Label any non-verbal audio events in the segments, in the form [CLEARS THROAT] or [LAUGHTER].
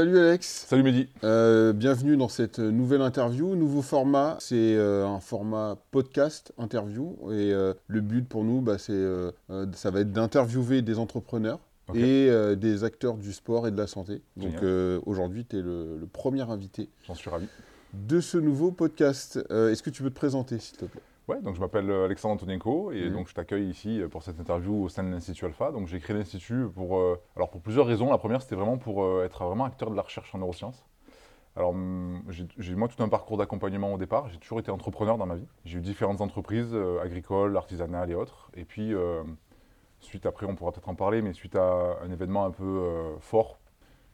Salut Alex. Salut Mehdi. Euh, bienvenue dans cette nouvelle interview. Nouveau format, c'est euh, un format podcast interview. Et euh, le but pour nous, bah, c'est, ça va être d'interviewer des entrepreneurs et des acteurs du sport et de la santé. Donc aujourd'hui, tu es le, le premier invité J'en suis ravi. de ce nouveau podcast. Euh, est-ce que tu peux te présenter, s'il te plaît? Ouais, donc je m'appelle euh, Alexandre Antonienko et Mhm. donc je t'accueille ici euh, pour cette interview au sein de l'Institut Alpha. Donc j'ai créé l'Institut pour, euh, alors pour plusieurs raisons. La première, c'était vraiment pour euh, être vraiment acteur de la recherche en neurosciences. Alors hum, j'ai moi tout un parcours d'accompagnement au départ. J'ai toujours été entrepreneur dans ma vie. J'ai eu différentes entreprises euh, agricoles, artisanales et autres. Et puis suite après, on pourra peut-être en parler, mais suite à un événement un peu fort,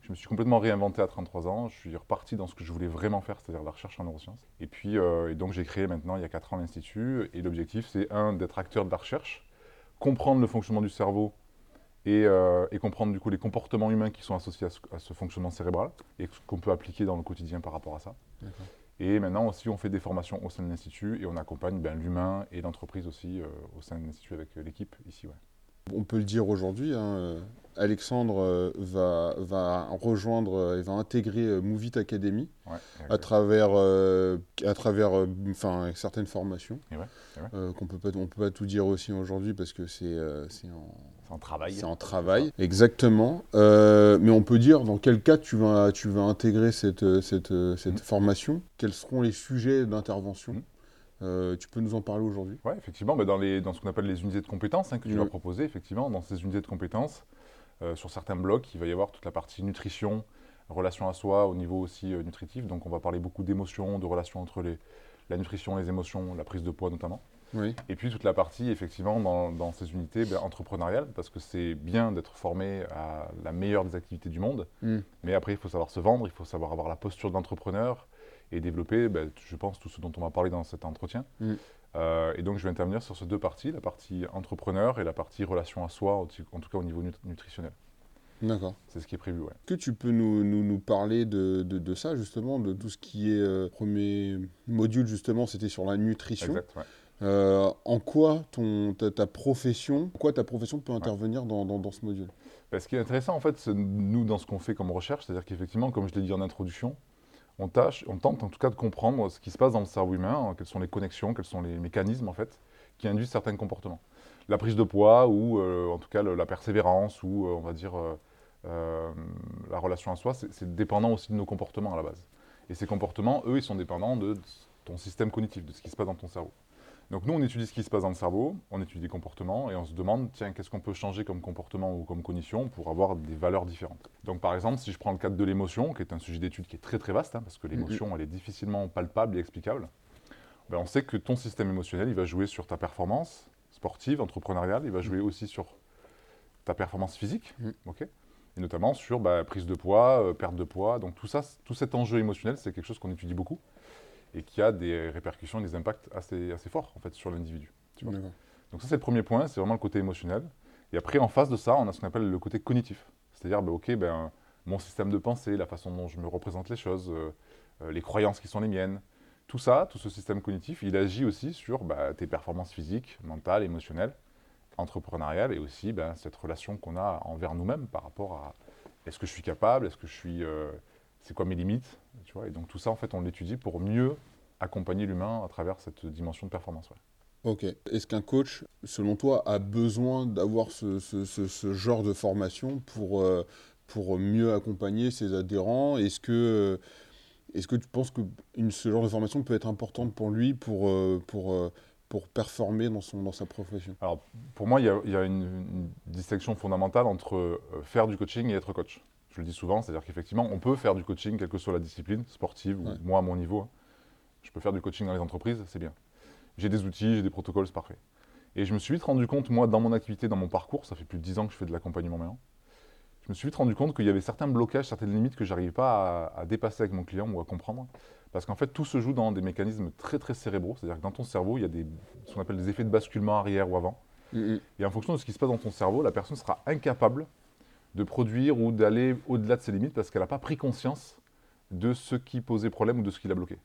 je me suis complètement réinventé à 33 ans. Je suis reparti dans ce que je voulais vraiment faire, c'est-à-dire la recherche en neurosciences. Et puis, euh, et donc j'ai créé maintenant, il y a 4 ans, l'Institut. Et l'objectif, c'est un, d'être acteur de la recherche, comprendre le fonctionnement du cerveau et, euh, et comprendre du coup les comportements humains qui sont associés à ce, à ce fonctionnement cérébral et ce qu'on peut appliquer dans le quotidien par rapport à ça. Et maintenant aussi, on fait des formations au sein de l'Institut et on accompagne ben, l'humain et l'entreprise aussi euh, au sein de l'Institut avec l'équipe ici. Ouais. On peut le dire aujourd'hui, hein, Alexandre euh, va, va rejoindre euh, et va intégrer euh, Movit Academy Ouais, à travers, euh, à travers enfin, certaines formations. Et ouais, et ouais. Euh, qu'on peut pas, on peut pas tout dire aussi aujourd'hui parce que c'est euh, en, travail. c'est en travail. Exactement. Mais on peut dire dans quel cas tu vas, tu vas intégrer cette, cette, cette Mhm. formation. Quels seront les sujets d'intervention Mhm. Euh, Tu peux nous en parler aujourd'hui? Oui, effectivement, bah, dans, les, dans ce qu'on appelle les unités de compétences hein, que tu Mm. vas proposer, effectivement, dans ces unités de compétences, sur certains blocs, il va y avoir toute la partie nutrition, relation à soi, au niveau aussi euh, nutritif. Donc, on va parler beaucoup d'émotions, de relations entre les, la nutrition, les émotions, la prise de poids notamment. Oui. Et puis toute la partie, effectivement, dans, dans ces unités ben, entrepreneuriales, parce que c'est bien d'être formé à la meilleure des activités du monde, Mm. mais après, il faut savoir se vendre, il faut savoir avoir la posture de l'entrepreneur et développer, ben, je pense, tout ce dont on va parler dans cet entretien. Mm. Euh, et donc, je vais intervenir sur ces deux parties, la partie entrepreneur et la partie relation à soi, en tout cas au niveau nut- nutritionnel. D'accord. C'est ce qui est prévu, ouais. Est-ce que tu peux nous, nous, nous parler de, de, de ça, justement, de tout ce qui est euh, premier module, justement, c'était sur la nutrition. Exact, ouais. Euh, en quoi ton, ta, ta profession, en quoi ta profession peut intervenir dans, dans, dans ce module? Ben, ce qui est intéressant, en fait, nous, dans ce qu'on fait comme recherche, c'est-à-dire qu'effectivement, comme je l'ai dit en introduction, on, tente en tout cas de comprendre ce qui se passe dans le cerveau humain, hein, quelles sont les connexions, quels sont les mécanismes, en fait, qui induisent certains comportements. La prise de poids, ou euh, en tout cas la persévérance, ou euh, on va dire euh, la relation à soi, c'est c'est dépendant aussi de nos comportements à la base. Et ces comportements, eux, ils sont dépendants de ton système cognitif, de ce qui se passe dans ton cerveau. Donc nous, on étudie ce qui se passe dans le cerveau, on étudie les comportements et on se demande, tiens, qu'est-ce qu'on peut changer comme comportement ou comme cognition pour avoir des valeurs différentes. Donc par exemple, si je prends le cadre de l'émotion, qui est un sujet d'étude qui est très très vaste, hein, parce que l'émotion, elle est difficilement palpable et explicable, ben, on sait que ton système émotionnel, il va jouer sur ta performance sportive, entrepreneuriale, il va jouer aussi sur ta performance physique, ok? Et notamment sur bah, prise de poids, euh, perte de poids. Donc tout ça, tout cet enjeu émotionnel, c'est quelque chose qu'on étudie beaucoup et qui a des répercussions, des impacts assez, assez forts en fait sur l'individu. Donc ça c'est le premier point, c'est vraiment le côté émotionnel. Et après en face de ça, on a ce qu'on appelle le côté cognitif. C'est-à-dire, bah, ok, ben, mon système de pensée, la façon dont je me représente les choses, euh, euh, les croyances qui sont les miennes, tout ça, tout ce système cognitif, il agit aussi sur bah, tes performances physiques, mentales, émotionnelles, entrepreneuriales et aussi ben, cette relation qu'on a envers nous-mêmes par rapport à est-ce que je suis capable, est-ce que je suis, euh, c'est quoi mes limites, tu vois. Et donc tout ça en fait on l'étudie pour mieux accompagner l'humain à travers cette dimension de performance. ouais. Ok. Est-ce qu'un coach, selon toi, a besoin d'avoir ce, ce, ce- ce genre de formation pour, euh, pour mieux accompagner ses adhérents? Est-ce que, euh, est-ce que tu penses que une, ce genre de formation peut être importante pour lui pour, euh, pour, euh, pour performer dans, son, dans sa profession? Alors, pour moi, il y a, il y a une, une distinction fondamentale entre faire du coaching et être coach. Je le dis souvent, c'est-à-dire qu'effectivement, on peut faire du coaching, quelle que soit la discipline, sportive Ouais. ou moi à mon niveau. hein. Je peux faire du coaching dans les entreprises, c'est bien. J'ai des outils, j'ai des protocoles, c'est parfait. Et je me suis vite rendu compte, moi, dans mon activité, dans mon parcours, ça fait plus de 10 ans que je fais de l'accompagnement maintenant, je me suis vite rendu compte qu'il y avait certains blocages, certaines limites que j'arrivais pas à, à dépasser avec mon client ou à comprendre. Parce qu'en fait, tout se joue dans des mécanismes très très cérébraux. C'est-à-dire que dans ton cerveau, il y a des, ce qu'on appelle des effets de basculement arrière ou avant. Mhm. Et en fonction de ce qui se passe dans ton cerveau, la personne sera incapable de produire ou d'aller au-delà de ses limites parce qu'elle n'a pas pris conscience de ce qui posait problème ou de ce qui l'a bloqué.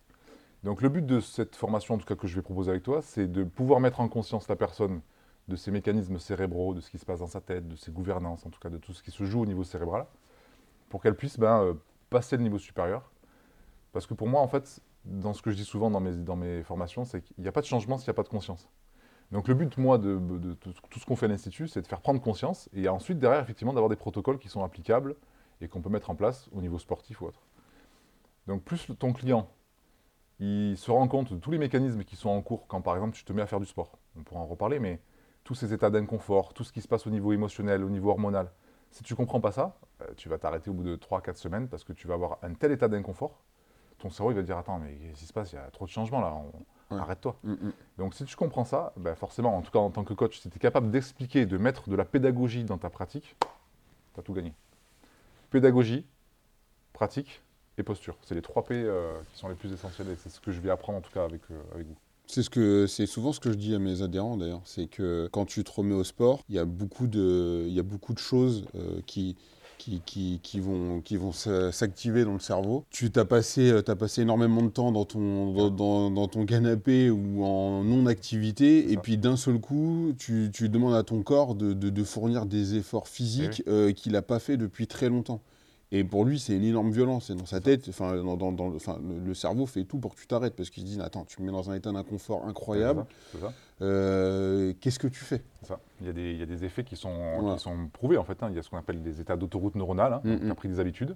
Donc le but de cette formation, en tout cas que je vais proposer avec toi, c'est de pouvoir mettre en conscience la personne de ses mécanismes cérébraux, de ce qui se passe dans sa tête, de ses gouvernances, en tout cas de tout ce qui se joue au niveau cérébral, pour qu'elle puisse ben, euh, passer le niveau supérieur. Parce que pour moi, en fait, dans ce que je dis souvent dans mes, dans mes formations, c'est qu'il n'y a pas de changement s'il n'y a pas de conscience. Donc le but, moi, de, tout ce qu'on fait à l'Institut, c'est de faire prendre conscience et ensuite, derrière, effectivement, d'avoir des protocoles qui sont applicables et qu'on peut mettre en place au niveau sportif ou autre. Donc plus ton client, il se rend compte de tous les mécanismes qui sont en cours quand, par exemple, tu te mets à faire du sport. On pourra en reparler, mais tous ces états d'inconfort, tout ce qui se passe au niveau émotionnel, au niveau hormonal, si tu ne comprends pas ça, euh, tu vas t'arrêter au bout de 3-4 semaines parce que tu vas avoir un tel état d'inconfort, ton cerveau il va dire Attends, mais qu'est-ce qui se passe? Il y a trop de changements là, arrête-toi. Mm, mm. Donc si tu comprends ça, ben forcément, en tout cas en tant que coach, si tu es capable d'expliquer, de mettre de la pédagogie dans ta pratique, tu as tout gagné. Pédagogie, pratique et posture. C'est les trois P euh, qui sont les plus essentiels et c'est ce que je vais apprendre en tout cas avec, euh, avec vous. C'est ce que c'est souvent ce que je dis à mes adhérents d'ailleurs, c'est que quand tu te remets au sport, il y a beaucoup de il y a beaucoup de choses euh, qui qui, qui, qui, vont, qui vont s'activer dans le cerveau. Tu t'as passé, as passé énormément de temps dans ton, dans, dans, ton canapé ou en non-activité, et puis d'un seul coup, tu, tu, demandes à ton corps de, de, de fournir des efforts physiques eh qu'il n'a pas fait depuis très longtemps. Et pour lui, c'est une énorme violence. Et dans sa tête, enfin, dans, le, cerveau fait tout pour que tu t'arrêtes parce qu'il se dit Attends, tu me mets dans un état d'inconfort incroyable. Euh, qu'est-ce que tu fais? Ça. Il, y a des, il y a des effets qui sont, qui sont prouvés en fait. Hein. Il y a ce qu'on appelle des états d'autoroute neuronale. Hein. Mm, mm. pris des habitudes.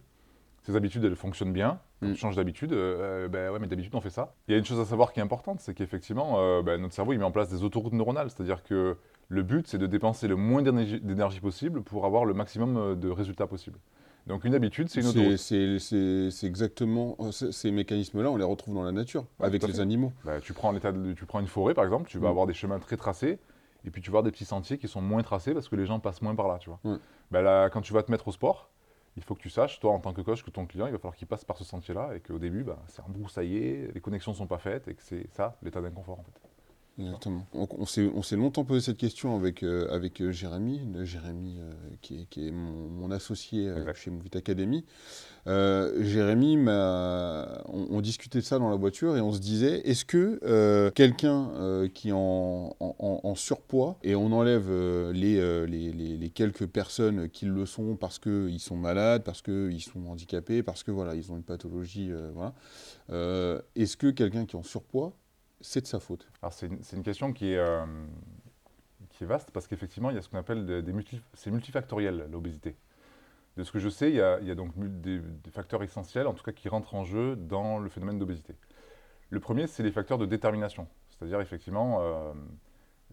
Ces habitudes, elles fonctionnent bien. Quand mm. tu changes d'habitude, euh, ben ouais, mais d'habitude, on fait ça. Il y a une chose à savoir qui est importante c'est qu'effectivement, euh, ben, notre cerveau, il met en place des autoroutes neuronales. C'est-à-dire que le but, c'est de dépenser le moins d'énergie possible pour avoir le maximum de résultats possibles. Donc une habitude, c'est une autoroute. C'est exactement ces mécanismes-là, on les retrouve dans la nature, avec les animaux. Bah, tu, prends tu prends une forêt, par exemple, tu vas mm. avoir des chemins très tracés, et puis tu vas avoir des petits sentiers qui sont moins tracés parce que les gens passent moins par là, tu vois. Bah, là, quand tu vas te mettre au sport, il faut que tu saches, toi en tant que coach, que ton client, il va falloir qu'il passe par ce sentier-là, et qu'au début, bah, c'est embroussaillé, les connexions ne sont pas faites, et que c'est ça, l'état d'inconfort, en fait. Exactement. On, s'est longtemps posé cette question avec, euh, avec euh, Jérémy, Jérémy euh, qui, est, mon, associé chez Movie Academy. Jérémy, on, on, discutait de ça dans la voiture et on se disait, est-ce que quelqu'un qui est en, en, surpoids, et on enlève les, les, les, quelques personnes qui le sont parce qu'ils sont malades, parce qu'ils sont handicapés, parce que voilà, ils ont une pathologie, voilà. est-ce que quelqu'un qui est en surpoids c'est de sa faute Alors c'est une, question qui est, euh, qui est vaste parce qu'effectivement, il y a ce qu'on appelle des, c'est multifactoriel, l'obésité. De ce que je sais, il y a, il y a donc des, facteurs essentiels, en tout cas qui rentrent en jeu dans le phénomène d'obésité. Le premier, c'est les facteurs de détermination. C'est-à-dire, effectivement, euh,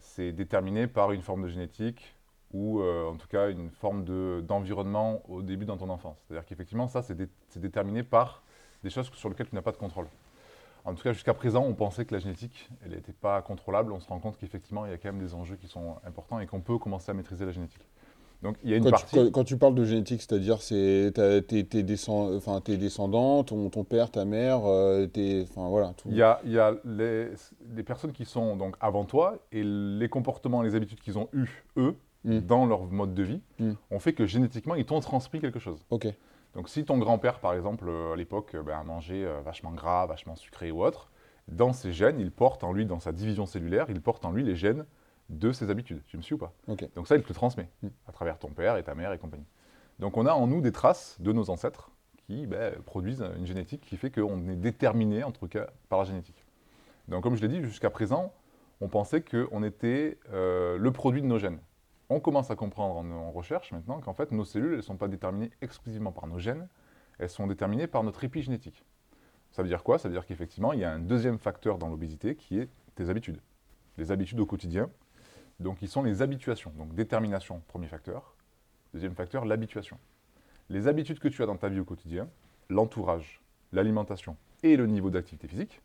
c'est déterminé par une forme de génétique ou euh, en tout cas une forme d'environnement au début dans ton enfance. C'est-à-dire qu'effectivement, ça, c'est déterminé par des choses sur lesquelles tu n'as pas de contrôle. En tout cas, jusqu'à présent, on pensait que la génétique, elle n'était pas contrôlable. On se rend compte qu'effectivement, il y a quand même des enjeux qui sont importants et qu'on peut commencer à maîtriser la génétique. Donc, il y a une quand partie... Tu, quand, tu parles de génétique, c'est-à-dire c'est tes, tes, descend, enfin, tes descendants, ton, ton, père, ta mère, euh, tes, enfin, voilà, tout. Il y a, il y a les, les, personnes qui sont donc avant toi et les comportements, les habitudes qu'ils ont eus, eux, hmm. dans leur mode de vie, hmm. ont fait que génétiquement, ils t'ont transmis quelque chose. Ok. Donc si ton grand-père, par exemple, euh, à l'époque, euh, ben, a mangé euh, vachement gras, vachement sucré ou autre, dans ses gènes, il porte en lui, dans sa division cellulaire, il porte en lui les gènes de ses habitudes. Tu me suis ou pas? Donc ça, il te le transmet mm. à travers ton père et ta mère et compagnie. Donc on a en nous des traces de nos ancêtres qui ben, produisent une génétique qui fait qu'on est déterminé, en tout cas, par la génétique. Donc comme je l'ai dit, jusqu'à présent, on pensait qu'on était le produit de nos gènes on commence à comprendre en, recherche maintenant qu'en fait, nos cellules, elles ne sont pas déterminées exclusivement par nos gènes, elles sont déterminées par notre épigénétique. Ça veut dire quoi? Ça veut dire qu'effectivement, il y a un deuxième facteur dans l'obésité qui est tes habitudes. Les habitudes au quotidien. Donc, ils sont les habituations. Donc, détermination, premier facteur. Deuxième facteur, l'habituation. Les habitudes que tu as dans ta vie au quotidien, l'entourage, l'alimentation et le niveau d'activité physique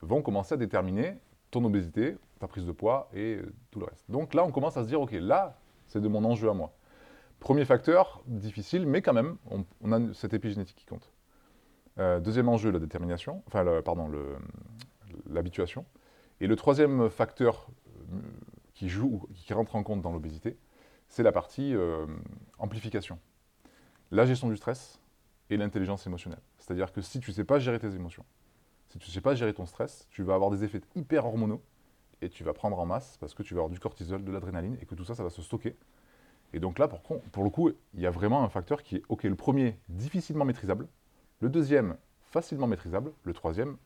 vont commencer à déterminer ton obésité, ta prise de poids et euh, tout le reste. Donc là, on commence à se dire, OK, là, c'est de mon enjeu à moi. Premier facteur, difficile, mais quand même, on, a cette épigénétique qui compte. Euh, deuxième enjeu, la détermination, enfin, pardon, l'habituation. Et le troisième facteur euh, qui joue, qui rentre en compte dans l'obésité, c'est la partie amplification. La gestion du stress et l'intelligence émotionnelle. C'est-à-dire que si tu ne sais pas gérer tes émotions, si tu ne sais pas gérer ton stress, tu vas avoir des effets hyper hormonaux et tu vas prendre en masse parce que tu vas avoir du cortisol, de l'adrénaline et que tout ça, ça va se stocker. Et donc là, pour, pour le coup, il y a vraiment un facteur qui est, ok, le premier, difficilement maîtrisable, Le deuxième, facilement maîtrisable. Le troisième,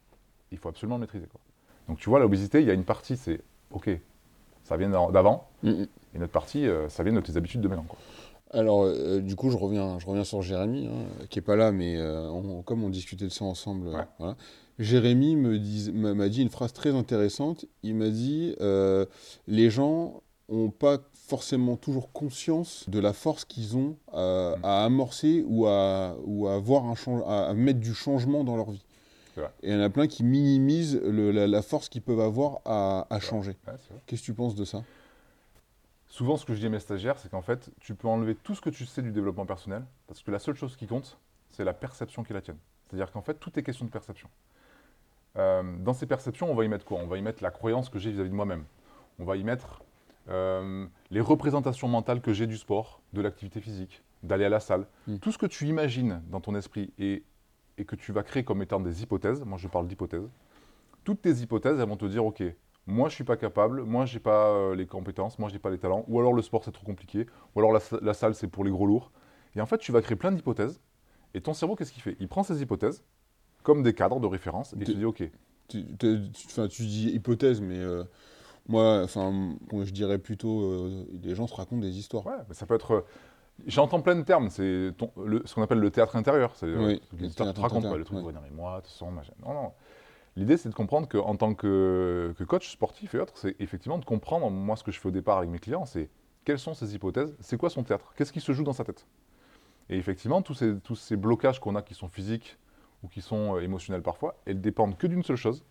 il faut absolument le maîtriser. Quoi. Donc tu vois, l'obésité, il y a une partie, c'est OK, ça vient d'avant, Mm, mm. et notre partie, euh, ça vient de tes habitudes de maintenant. Quoi. Alors, euh, du coup, je reviens, je reviens sur Jérémy, hein, qui est pas là, mais euh, on- comme on discutait de ça ensemble, euh, Ouais. voilà. Jérémy m'a dit une phrase très intéressante. Il m'a dit euh, les gens ont pas forcément toujours conscience de la force qu'ils ont à, Mm. à amorcer ou à, ou à, avoir un change- à, à mettre du changement dans leur vie. Et il y en a plein qui minimisent le- la, la force qu'ils peuvent avoir à, à changer. Qu'est-ce que tu penses de ça? Souvent, ce que je dis à mes stagiaires, c'est qu'en fait, tu peux enlever tout ce que tu sais du développement personnel, parce que la seule chose qui compte, c'est la perception qui est la tienne. C'est-à-dire qu'en fait, tout est question de perception. Euh, dans ces perceptions, on va y mettre quoi? On va y mettre la croyance que j'ai vis-à-vis de moi-même. On va y mettre euh, les représentations mentales que j'ai du sport, de l'activité physique, d'aller à la salle. Mm. Tout ce que tu imagines dans ton esprit et, et que tu vas créer comme étant des hypothèses, moi je parle d'hypothèses, toutes tes hypothèses, elles vont te dire, OK, moi je suis pas capable, moi j'ai pas euh, les compétences, moi j'ai pas les talents, ou alors le sport c'est trop compliqué, ou alors la, la salle c'est pour les gros lourds. Et en fait, tu vas créer plein d'hypothèses, et ton cerveau, qu'est-ce qu'il fait? Il prend ces hypothèses comme des cadres de référence, et il se dit, OK, enfin, tu dis hypothèse, mais euh, moi, enfin, je dirais plutôt, euh, les gens se racontent des histoires. Ouais, mais ça peut être. J'entends plein de termes, c'est le- ce qu'on appelle le théâtre intérieur. C'est Oui, le les histoires théâtre te racontent, intérieur, pas le truc, ouais. ouais, non mais moi, de toute façon, machin. Non, non. L'idée, c'est de comprendre qu'en tant que, coach sportif et autres, c'est effectivement de comprendre, moi, ce que je fais au départ avec mes clients, c'est quelles sont ces hypothèses, c'est quoi son théâtre, qu'est-ce qui se joue dans sa tête. Et effectivement, tous ces, blocages qu'on a qui sont physiques ou qui sont euh, émotionnels parfois, elles dépendent que d'une seule chose,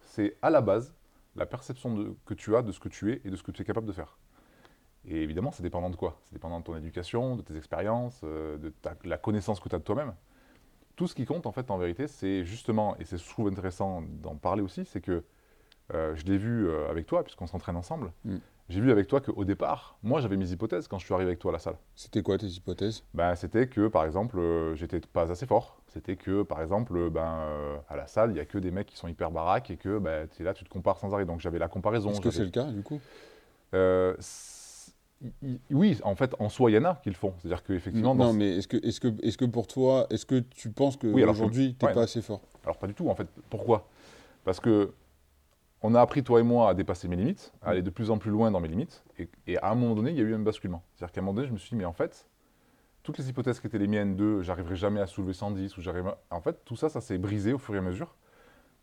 c'est à la base la perception que tu as de ce que tu es et de ce que tu es capable de faire. Et évidemment, c'est dépendant de quoi? C'est dépendant de ton éducation, de tes expériences, euh, de la connaissance que tu as de toi-même. Tout ce qui compte, en fait, en vérité, c'est justement, et c'est trouve intéressant d'en parler aussi, c'est que euh, je l'ai vu euh, avec toi, puisqu'on s'entraîne ensemble, Mm. j'ai vu avec toi qu'au départ, moi j'avais mes hypothèses quand je suis arrivé avec toi à la salle. C'était quoi tes hypothèses? Ben, c'était que, par exemple, euh, j'étais pas assez fort. C'était que, par exemple, ben, à la salle, il y a que des mecs qui sont hyper baraques et que ben, tu es là, tu te compares sans arrêt. Donc j'avais la comparaison. Est-ce que c'est le cas, du coup? Oui, en fait, en soi, il y en a qui le font. C'est-à-dire qu'effectivement, Non, dans... mais est-ce que, est-ce que, est-ce que pour toi, est-ce que tu penses qu'aujourd'hui, tu n'es pas assez fort? Alors pas du tout, en fait. Pourquoi? Parce que on a appris, toi et moi, à dépasser mes limites, à aller de plus en plus loin dans mes limites. Et, et à un moment donné, il y a eu un basculement. C'est-à-dire qu'à un moment donné, je me suis dit, mais en fait, toutes les hypothèses qui étaient les miennes de j'arriverai jamais à soulever 110 ou j'arrive. En fait, tout ça, ça s'est brisé au fur et à mesure.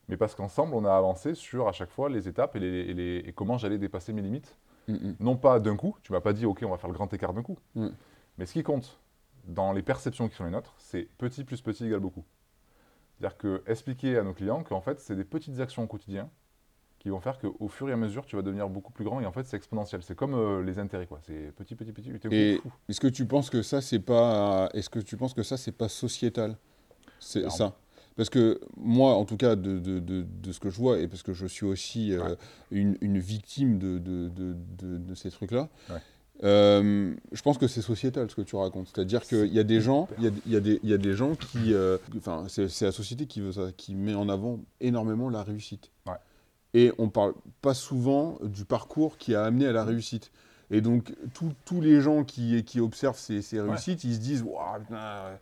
Mais parce qu'ensemble, on a avancé sur à chaque fois les étapes et, les- et les- et comment j'allais dépasser mes limites. Non pas d'un coup, tu m'as pas dit, ok, on va faire le grand écart d'un coup. Mm. Mais ce qui compte dans les perceptions qui sont les nôtres, c'est petit plus petit égale beaucoup. C'est-à-dire que expliquer à nos clients qu'en fait, c'est des petites actions au quotidien qui vont faire qu'au fur et à mesure, tu vas devenir beaucoup plus grand et en fait, c'est exponentiel. C'est comme euh, les intérêts, quoi. C'est petit, petit, petit, Et est-ce que tu penses que ça, c'est pas, est-ce que tu penses que ça, c'est pas sociétal? C'est ça. Parce que moi, en tout cas, de, de, de, de ce que je vois, et parce que je suis aussi euh, Ouais. une, une victime de, ces trucs-là, Ouais. euh, je pense que c'est sociétal ce que tu racontes. C'est-à-dire qu'il y a des gens, il y a, y a des, il y a des gens qui, euh, enfin, c'est c'est la société qui veut ça, qui met en avant énormément la réussite. Ouais. Et on parle pas souvent du parcours qui a amené à la réussite. Et donc, tous- les gens qui, qui observent ces, ces réussites, ils se disent Waouh, putain,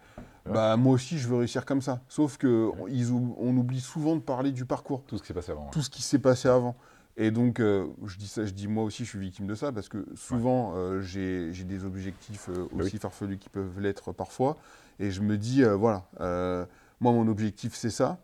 bah, Moi aussi, je veux réussir comme ça. Sauf qu'on on oublie souvent de parler du parcours, Tout ce qui s'est passé avant. tout ce qui s'est passé avant. Et donc, euh, je dis ça, je dis moi aussi, je suis victime de ça parce que souvent, euh, j'ai des objectifs euh, Bah aussi farfelus qui peuvent l'être parfois. Et je me dis, voilà, moi, mon objectif, c'est ça.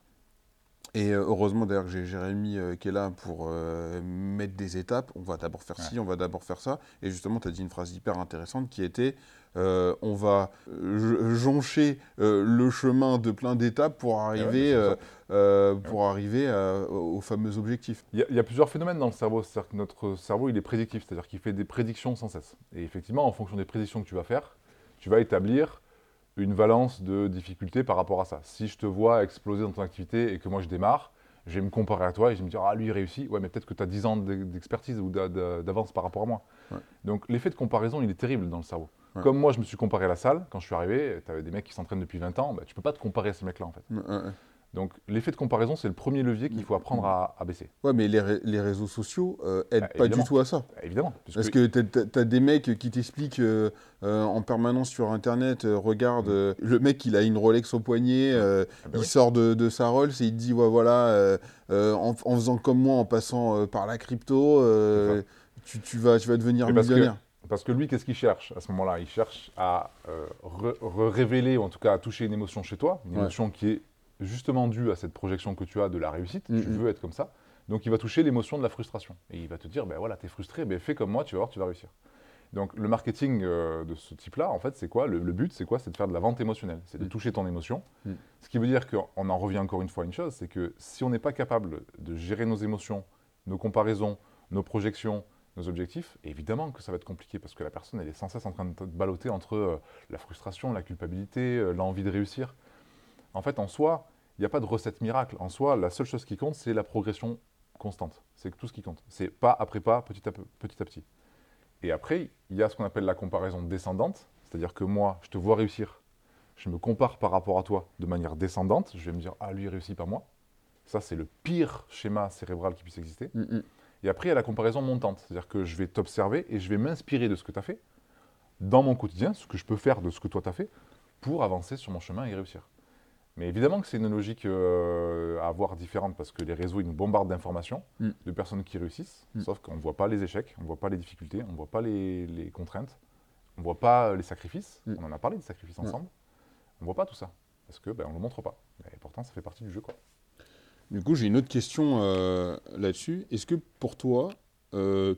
Et euh, heureusement d'ailleurs que j'ai Jérémy euh, qui est là pour euh, mettre des étapes. On va d'abord faire ci, on va d'abord faire ça. Et justement, tu as dit une phrase hyper intéressante qui était euh, on va joncher euh, le chemin de plein d'étapes pour arriver, euh, ça. euh, pour arriver au au fameux objectif. Il y, a, il y a plusieurs phénomènes dans le cerveau. C'est-à-dire que notre cerveau, il est prédictif, c'est-à-dire qu'il fait des prédictions sans cesse. Et effectivement, en fonction des prédictions que tu vas faire, tu vas établir une valence de difficulté par rapport à ça. Si je te vois exploser dans ton activité et que moi je démarre, je vais me comparer à toi et je vais me dire, ah lui il réussit, ouais mais peut-être que tu as 10 ans d'e- d'expertise ou d'a- d'a- d'avance par rapport à moi. Ouais. Donc l'effet de comparaison, il est terrible dans le cerveau. Ouais. Comme moi je me suis comparé à la salle, quand je suis arrivé, tu avais des mecs qui s'entraînent depuis 20 ans, bah, tu peux pas te comparer à ces mecs-là en fait. Ouais. Donc l'effet de comparaison, c'est le premier levier qu'il faut apprendre à, à baisser. Ouais, mais les, ré- les réseaux sociaux euh, aident Ah, pas du évidemment. tout à ça. Évidemment. puisque- Parce que tu as, des mecs qui t'expliquent euh, euh, en permanence sur Internet, euh, regarde, euh, le mec, il a une Rolex au poignet, Ah bah il oui. sort de, de sa Rolls et il te dit, ouais, voilà, en, en faisant comme moi, en passant par la crypto, tu, tu vas, tu vas devenir parce que- millionnaire. Parce que lui, qu'est-ce qu'il cherche à ce moment-là? Il cherche à re- re- révéler, ou en tout cas à toucher une émotion chez toi, une Ouais. émotion qui est justement due à cette projection que tu as de la réussite. Tu veux être comme ça. Donc il va toucher l'émotion de la frustration. Et il va te dire, ben voilà, t'es frustré, ben fais comme moi, tu vas voir, tu vas réussir. Donc le marketing euh, de ce type-là, en fait, c'est quoi? Le, le but, c'est quoi? C'est de faire de la vente émotionnelle. C'est de Mhm. toucher ton émotion. Mhm. Ce qui veut dire qu'on en revient encore une fois à une chose, c'est que si on n'est pas capable de gérer nos émotions, nos comparaisons, nos projections, nos objectifs, évidemment que ça va être compliqué parce que la personne, elle est sans cesse en train de te balloter entre euh, la frustration, la culpabilité, euh, l'envie de réussir. En fait, en soi, n'y a pas de recette miracle. En soi, la seule chose qui compte, c'est la progression constante. C'est tout ce qui compte. C'est pas après pas, petit à, peu- petit à petit. Et après, il y a ce qu'on appelle la comparaison descendante, c'est-à-dire que moi, je te vois réussir, je me compare par rapport à toi de manière descendante, je vais me dire, ah, lui il réussit pas moi. Ça, c'est le pire schéma cérébral qui puisse exister. Mm, mm. Et après, il y a la comparaison montante. C'est-à-dire que je vais t'observer et je vais m'inspirer de ce que tu as fait dans mon quotidien, ce que je peux faire de ce que toi tu as fait, pour avancer sur mon chemin et réussir. Mais évidemment que c'est une logique euh, à avoir différente parce que les réseaux, ils nous bombardent d'informations, Mm. de personnes qui réussissent, Mm. sauf qu'on ne voit pas les échecs, on ne voit pas les difficultés, on ne voit pas les, les contraintes, on ne voit pas les sacrifices. Mm. On en a parlé des sacrifices ensemble. On ne voit pas tout ça parce que ben, on ne le montre pas. Et pourtant, ça fait partie du jeu. Quoi. Du coup, j'ai une autre question euh, là-dessus. Est-ce que pour toi, euh,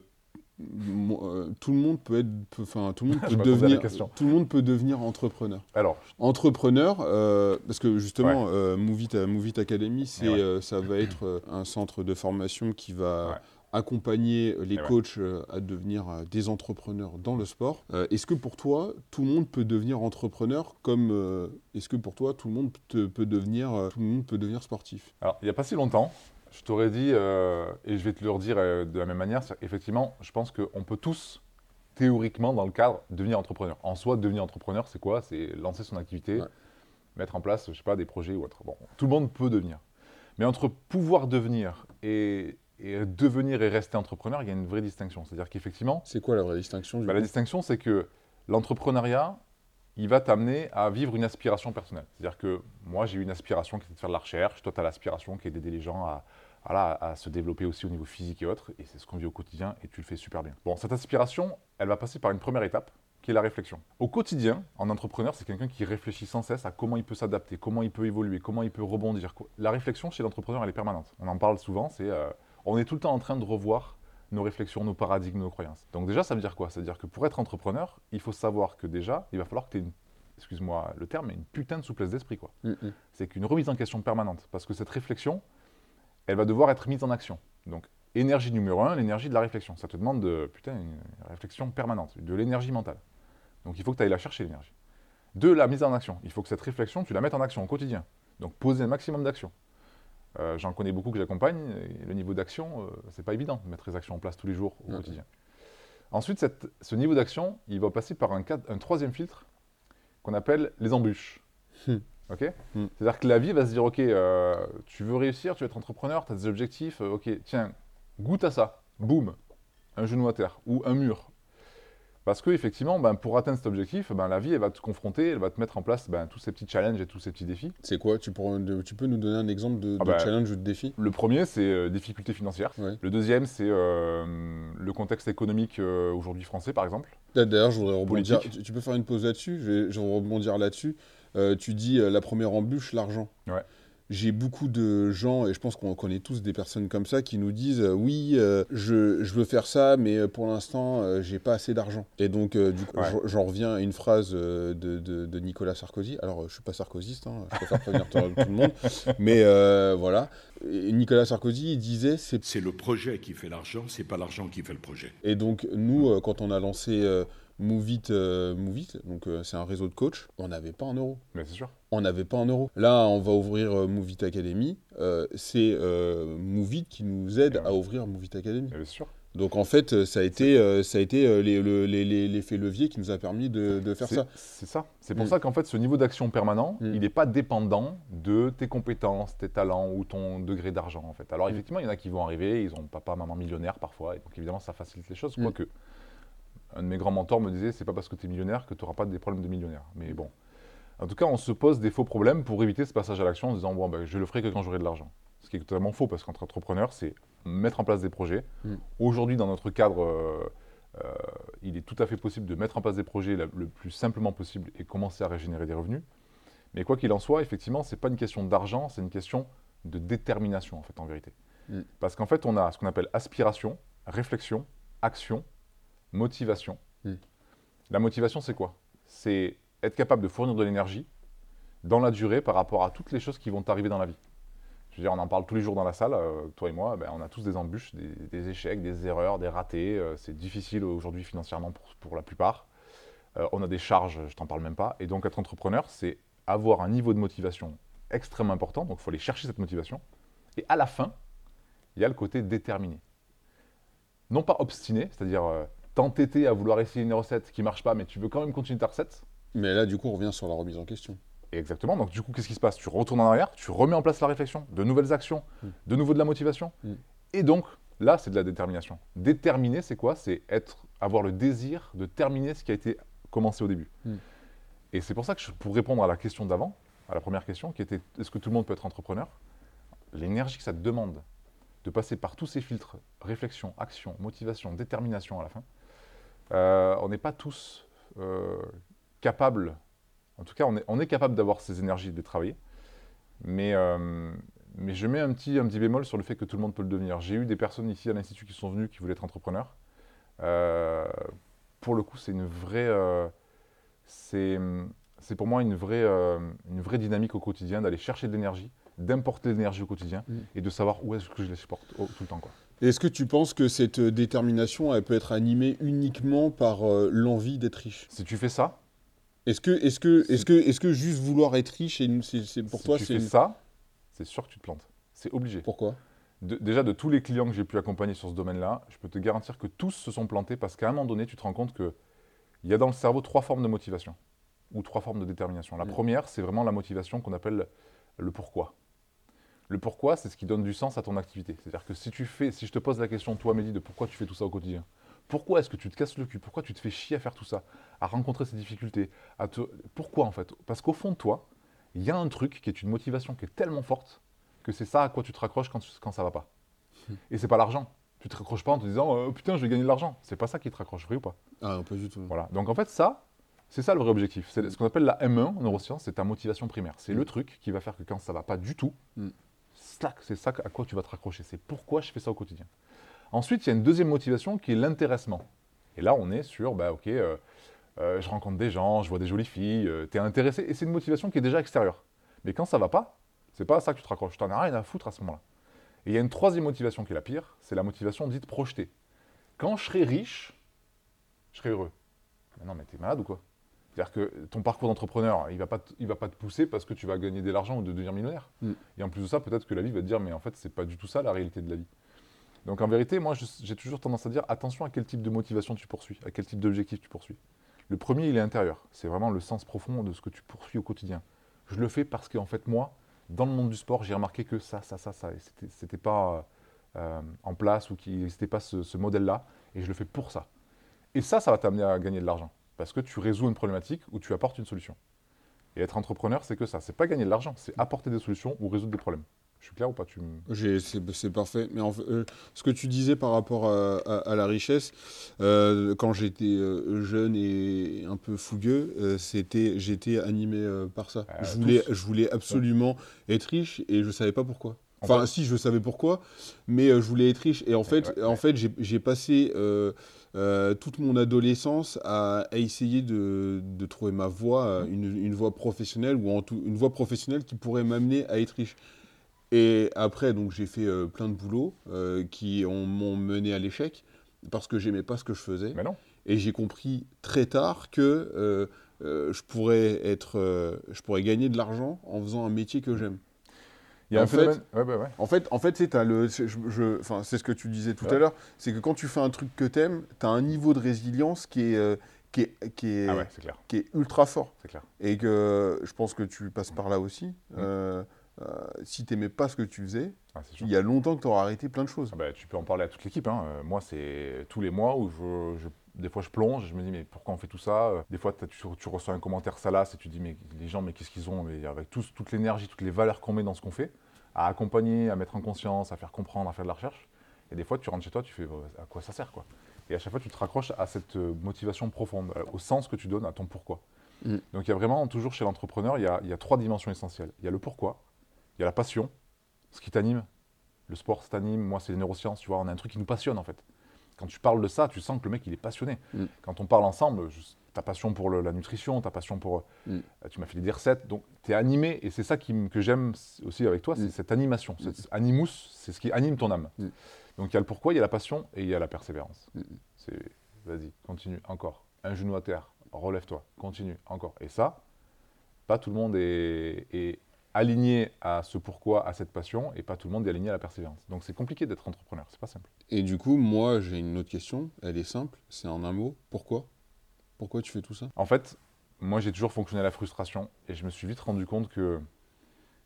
tout le monde peut être, enfin, tout le monde [LAUGHS] peut devenir, tout le monde peut devenir entrepreneur. Alors, Entrepreneur, euh, parce que justement, euh, Move It, Move It Academy, c'est, ouais. euh, ça va être euh, un centre de formation qui va Ouais. accompagner les ouais. coachs euh, à devenir euh, des entrepreneurs dans le sport. Euh, est-ce que pour toi, tout le monde peut devenir entrepreneur comme euh, est-ce que pour toi, tout le monde te- peut devenir, euh, tout le monde peut devenir sportif? Alors, il n'y a pas si longtemps, je t'aurais dit, euh, et je vais te le redire euh, de la même manière, effectivement, je pense qu'on peut tous, théoriquement, dans le cadre, devenir entrepreneur. En soi, devenir entrepreneur, c'est quoi? C'est lancer son activité, Ouais. mettre en place, je sais pas, des projets ou autre. Bon, tout le monde peut devenir. Mais entre pouvoir devenir et, et devenir et rester entrepreneur, il y a une vraie distinction. C'est-à-dire qu'effectivement, C'est quoi la vraie distinction bah, la distinction, c'est que l'entrepreneuriat, il va t'amener à vivre une aspiration personnelle. C'est-à-dire que moi, j'ai eu une aspiration qui était de faire de la recherche, toi, tu as l'aspiration qui est d'aider les gens à, voilà, à se développer aussi au niveau physique et autres, et c'est ce qu'on vit au quotidien, et tu le fais super bien. Bon, cette aspiration, elle va passer par une première étape, qui est la réflexion. Au quotidien, en entrepreneur, c'est quelqu'un qui réfléchit sans cesse à comment il peut s'adapter, comment il peut évoluer, comment il peut rebondir. La réflexion chez l'entrepreneur, elle est permanente. On en parle souvent, c'est... euh, on est tout le temps en train de revoir nos réflexions, nos paradigmes, nos croyances. Donc déjà, ça veut dire quoi? Ça veut dire que pour être entrepreneur, il faut savoir que déjà, il va falloir que tu aies une, excuse-moi le terme, mais une putain de souplesse d'esprit. quoi. Mm, mm. C'est qu'une remise en question permanente. Parce que cette réflexion, elle va devoir être mise en action. Donc, énergie numéro un, l'énergie de la réflexion. Ça te demande de, putain, une réflexion permanente, de l'énergie mentale. Donc, il faut que tu ailles la chercher, l'énergie. Deux, la mise en action. Il faut que cette réflexion, tu la mettes en action au quotidien. Donc, poser un maximum d'actions. Euh, J'en connais beaucoup que j'accompagne, et le niveau d'action, euh, c'est pas évident de mettre les actions en place tous les jours au quotidien. Ensuite, cette- ce niveau d'action, il va passer par un, cadre- un troisième filtre qu'on appelle les embûches. Hmm. C'est-à-dire que la vie va se dire, ok, euh, tu veux réussir, tu veux être entrepreneur, tu as des objectifs, euh, ok, tiens, goûte à ça, boum, un genou à terre ou un mur. Parce que effectivement, ben, pour atteindre cet objectif, ben, la vie, elle va te confronter, elle va te mettre en place ben, tous ces petits challenges et tous ces petits défis. C'est quoi? Tu, pourrais- de- tu peux nous donner un exemple de, Ah de bah, challenge ou de défi? Le premier, c'est euh, difficulté financière. Ouais. Le deuxième, c'est le contexte économique aujourd'hui français, par exemple. D'ailleurs, je voudrais rebondir. Tu, tu peux faire une pause là-dessus? Je vais, je vais rebondir là-dessus. Euh, tu dis euh, la première embûche, l'argent. Ouais. J'ai beaucoup de gens, et je pense qu'on connaît tous des personnes comme ça, qui nous disent euh, Oui, euh, je, je veux faire ça, mais pour l'instant, euh, j'ai pas assez d'argent. Et donc, euh, du coup, Ouais. j'en- reviens à une phrase euh, de, de- de Nicolas Sarkozy. Alors, euh, je suis pas sarkozyste, hein, je préfère prévenir tout, tout le monde. Mais euh, voilà. Et Nicolas Sarkozy, il disait C'est C'est le projet qui fait l'argent, c'est pas l'argent qui fait le projet. et donc, nous, euh, quand on a lancé euh, Move It, euh, Move It, donc euh, c'est un réseau de coachs, on n'avait pas un euro. Mais c'est sûr. On n'avait pas un euro. Là, on va ouvrir euh, Move It Academy. euh, c'est euh, Move It qui nous aide ouais. à ouvrir Move It Academy. Mais c'est sûr. Donc en fait, ça a été, ça a été les- le- les- les- l'effet levier qui nous a permis de, de faire ça. C'est ça. C'est pour Mm. ça qu'en fait, ce niveau d'action permanent, Mm. il n'est pas dépendant de tes compétences, tes talents ou ton degré d'argent, en fait. Alors, Mm. effectivement, il y en a qui vont arriver, ils ont papa, maman millionnaire parfois, et donc évidemment, ça facilite les choses, quoique. Un de mes grands mentors me disait, c'est pas parce que tu es millionnaire que tu n'auras pas des problèmes de millionnaire. Mais bon. En tout cas, on se pose des faux problèmes pour éviter ce passage à l'action en se disant, bon, ben, je le ferai que quand j'aurai de l'argent. Ce qui est totalement faux, parce qu'entre entrepreneurs, c'est mettre en place des projets. Mm. Aujourd'hui, dans notre cadre, euh, euh, il est tout à fait possible de mettre en place des projets la- le plus simplement possible et commencer à régénérer des revenus. Mais quoi qu'il en soit, effectivement, ce n'est pas une question d'argent, c'est une question de détermination, en fait, en vérité. Mm. Parce qu'en fait, on a ce qu'on appelle aspiration, réflexion, action, motivation. Mm. La motivation, c'est quoi? C'est être capable de fournir de l'énergie dans la durée par rapport à toutes les choses qui vont t'arriver dans la vie. Je veux dire, on en parle tous les jours dans la salle, euh, toi et moi, ben, on a tous des embûches, des, des échecs, des erreurs, des ratés. euh, c'est difficile aujourd'hui financièrement pour, pour la plupart. Euh, on a des charges, je t'en parle même pas. Et donc, être entrepreneur, c'est avoir un niveau de motivation extrêmement important. Donc, il faut aller chercher cette motivation. Et à la fin, il y a le côté déterminé. Non pas obstiné, c'est-à-dire t'entêter à vouloir essayer une recette qui marche pas, mais tu veux quand même continuer ta recette. Mais là, du coup, on revient sur la remise en question. Exactement. Donc, du coup, qu'est-ce qui se passe? Tu retournes en arrière, tu remets en place la réflexion, de nouvelles actions, Mm. de nouveau de la motivation. Mm. Et donc, là, c'est de la détermination. Déterminer, c'est quoi? C'est être, avoir le désir de terminer ce qui a été commencé au début. Mm. Et c'est pour ça que, je- pour répondre à la question d'avant, à la première question, qui était est-ce que tout le monde peut être entrepreneur? L'énergie que ça te demande de passer par tous ces filtres, réflexion, action, motivation, détermination à la fin, euh, on n'est pas tous euh, capables en tout cas, on est, on est capable d'avoir ces énergies de travailler. Mais, euh, mais je mets un petit, un petit bémol sur le fait que tout le monde peut le devenir. J'ai eu des personnes ici à l'Institut qui sont venues qui voulaient être entrepreneurs. Pour le coup, c'est une vraie. c'est pour moi une vraie, une vraie dynamique au quotidien d'aller chercher de l'énergie, d'importer de l'énergie au quotidien Mm. et de savoir où est-ce que je les supporte tout le temps. Quoi. Est-ce que tu penses que cette euh, détermination, elle peut être animée uniquement par euh, l'envie d'être riche? Si tu fais ça, Est-ce que, est que, est que, est que juste vouloir être riche, c'est pour si toi, tu c'est fais une- ça, c'est sûr que tu te plantes. C'est obligé. Pourquoi? De- déjà, de tous les clients que j'ai pu accompagner sur ce domaine-là, je peux te garantir que tous se sont plantés parce qu'à un moment donné, tu te rends compte qu'il y a dans le cerveau trois formes de motivation ou trois formes de détermination. La Mm. première, c'est vraiment la motivation qu'on appelle le pourquoi. Le pourquoi, c'est ce qui donne du sens à ton activité. C'est-à-dire que si tu fais, si je te pose la question, toi, Mehdi, de pourquoi tu fais tout ça au quotidien, pourquoi est-ce que tu te casses le cul? Pourquoi tu te fais chier à faire tout ça? À rencontrer ces difficultés? À te... Pourquoi en fait? Parce qu'au fond de toi, il y a un truc qui est une motivation qui est tellement forte que c'est ça à quoi tu te raccroches quand, tu- quand ça va pas. Et c'est pas l'argent. Tu te raccroches pas en te disant oh, putain, je vais gagner de l'argent. C'est pas ça qui te raccroche, vrai ou pas? Ah, non, pas du tout. Voilà. Donc en fait, ça, c'est ça le vrai objectif. C'est ce qu'on appelle la M1 en neurosciences, c'est ta motivation primaire. C'est Mm. le truc qui va faire que quand ça va pas du tout, Mm. C'est ça à quoi tu vas te raccrocher. C'est pourquoi je fais ça au quotidien. Ensuite, il y a une deuxième motivation qui est l'intéressement. Et là, on est sur, bah ok, euh, euh, je rencontre des gens, je vois des jolies filles, tu es intéressé, et c'est une motivation qui est déjà extérieure. Mais quand ça va pas, c'est pas à ça que tu te raccroches. T'en as rien à foutre à ce moment-là. Et il y a une troisième motivation qui est la pire, c'est la motivation dite projetée. Quand je serai riche, je serai heureux. Mais non, mais t'es malade ou quoi? C'est-à-dire que ton parcours d'entrepreneur, il va pas, il va pas te pousser parce que tu vas gagner de l'argent ou de devenir millionnaire. Mm. Et en plus de ça, peut-être que la vie va te dire, mais en fait, c'est pas du tout ça la réalité de la vie. Donc en vérité, moi, j'ai toujours tendance à dire, attention à quel type de motivation tu poursuis, à quel type d'objectif tu poursuis. Le premier, il est intérieur. C'est vraiment le sens profond de ce que tu poursuis au quotidien. Je le fais parce qu'en fait, moi, dans le monde du sport, j'ai remarqué que ça, ça, ça, ça, c'était- c'était pas euh, en place ou qu'il n'existait pas ce, ce modèle-là, et je le fais pour ça. Et ça, ça va t'amener à gagner de l'argent, parce que tu résous une problématique ou tu apportes une solution. Et être entrepreneur, c'est que ça. C'est pas gagner de l'argent, c'est apporter des solutions ou résoudre des problèmes. Je suis clair ou pas tu... C'est parfait. Mais en fait, euh, ce que tu disais par rapport à, à- à la richesse, euh, quand j'étais euh, jeune et un peu fougueux, c'était, j'étais animé par ça. Je, voulais, tous. je voulais absolument être riche et je savais pas pourquoi. En Enfin, fait- si, je savais pourquoi, mais euh, je voulais être riche. Et en fait, ouais, en fait j'ai passé euh, euh, toute mon adolescence à, à essayer de, de trouver ma voie, Mmh. une, une voie professionnelle, ou en tout, une voie professionnelle qui pourrait m'amener à être riche. Et après, donc j'ai fait euh, plein de boulots euh, qui ont- m'ont mené à l'échec parce que j'aimais pas ce que je faisais. Mais non. Et j'ai compris très tard que euh, je pourrais être, je pourrais gagner de l'argent en faisant un métier que j'aime. Il y a En un fait-. Ouais, ouais. En fait, en fait c'est le, je, je- enfin, c'est ce que tu disais tout Ouais. à l'heure, c'est que quand tu fais un truc que t'aimes, t'as un niveau de résilience qui est, euh, qui est, qui est, Ah ouais, c'est clair. qui est ultra fort. C'est clair. Et que je pense que tu passes par là aussi. Mm. Euh, euh, si t'aimais pas ce que tu faisais, Ah, il y a longtemps que tu auras arrêté plein de choses. Ah bah, tu peux en parler à toute l'équipe. hein. Euh, Moi, c'est tous les mois où je, je- des fois je plonge, je me dis mais pourquoi on fait tout ça? Euh, Des fois tu, tu reçois un commentaire salace et tu dis mais les gens mais qu'est-ce qu'ils ont? Mais avec toute l'énergie, toutes les valeurs qu'on met dans ce qu'on fait, à accompagner, à mettre en conscience, à faire comprendre, à faire de la recherche. Et des fois tu rentres chez toi, tu fais euh, à quoi ça sert quoi Et à chaque fois tu te raccroches à cette euh, motivation profonde, euh, au sens que tu donnes à ton pourquoi. Mm. Donc il y a vraiment toujours chez l'entrepreneur, il y a, il y a trois dimensions essentielles. Il y a le pourquoi, il y a la passion, ce qui t'anime, le sport, ça t'anime. Moi, c'est les neurosciences, tu vois. On a un truc qui nous passionne, en fait. Quand tu parles de ça, tu sens que le mec, il est passionné. Mm. Quand on parle ensemble, je- ta passion pour le- la nutrition, ta passion pour. Mm. euh, Tu m'as fait des recettes, donc tu es animé. Et c'est ça qui que j'aime aussi avec toi, c'est Mm. cette animation. Cette animus, c'est ce qui anime ton âme. Mm. Donc il y a le pourquoi, il y a la passion et il y a la persévérance. Mm. C'est vas-y, continue, encore. Un genou à terre, relève-toi, continue, encore. Et ça, pas tout le monde est, est aligné à ce pourquoi, à cette passion, et pas tout le monde est aligné à la persévérance. Donc c'est compliqué d'être entrepreneur, c'est pas simple. Et du coup, moi, j'ai une autre question. Elle est simple. C'est en un mot. Pourquoi? Pourquoi tu fais tout ça? En fait, moi j'ai toujours fonctionné à la frustration, et je me suis vite rendu compte que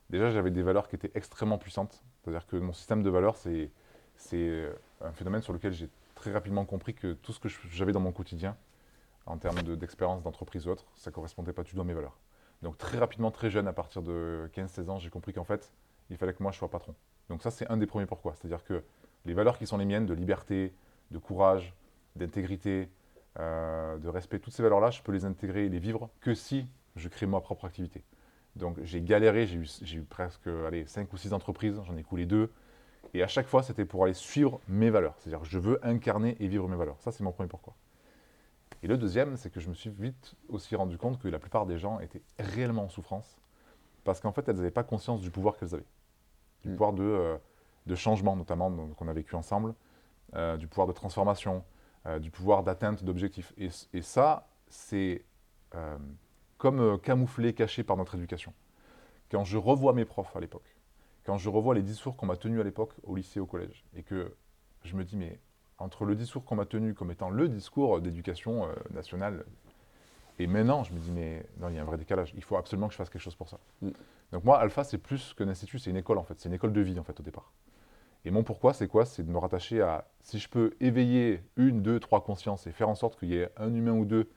déjà j'avais des valeurs qui étaient extrêmement puissantes. C'est-à-dire que mon système de valeurs, c'est c'est un phénomène sur lequel j'ai très rapidement compris que tout ce que j'avais dans mon quotidien, en termes de- d'expérience d'entreprise ou autre, ça correspondait pas du tout à mes valeurs. Donc très rapidement, très jeune, à partir de 15-16 ans, j'ai compris qu'en fait, il fallait que moi je sois patron. Donc ça, c'est un des premiers pourquoi. C'est-à-dire que les valeurs qui sont les miennes, de liberté, de courage, d'intégrité, euh, de respect, toutes ces valeurs-là, je peux les intégrer et les vivre que si je crée ma propre activité. Donc j'ai galéré, j'ai eu, presque allez, 5 ou 6 entreprises, j'en ai coulé deux. Et à chaque fois, c'était pour aller suivre mes valeurs. C'est-à-dire je veux incarner et vivre mes valeurs. Ça, c'est mon premier pourquoi. Et le deuxième, c'est que je me suis vite aussi rendu compte que la plupart des gens étaient réellement en souffrance parce qu'en fait, elles n'avaient pas conscience du pouvoir qu'elles avaient. Du Mm. pouvoir de, euh, de changement, notamment, qu'on a vécu ensemble, euh, du pouvoir de transformation, euh, du pouvoir d'atteinte d'objectifs. Et, et ça, c'est euh, comme euh, camouflé, caché par notre éducation. Quand je revois mes profs à l'époque, quand je revois les discours qu'on m'a tenus à l'époque au lycée, au collège, et que je me dis, mais entre le discours qu'on m'a tenu comme étant le discours d'éducation nationale, et maintenant, je me dis, mais non, il y a un vrai décalage. Il faut absolument que je fasse quelque chose pour ça. Mm. Donc moi, Alpha, c'est plus qu'un institut, c'est une école en fait. C'est une école de vie en fait au départ. Et mon pourquoi, c'est quoi? C'est de me rattacher à, si je peux éveiller une, deux, trois consciences et faire en sorte qu'il y ait un humain ou deux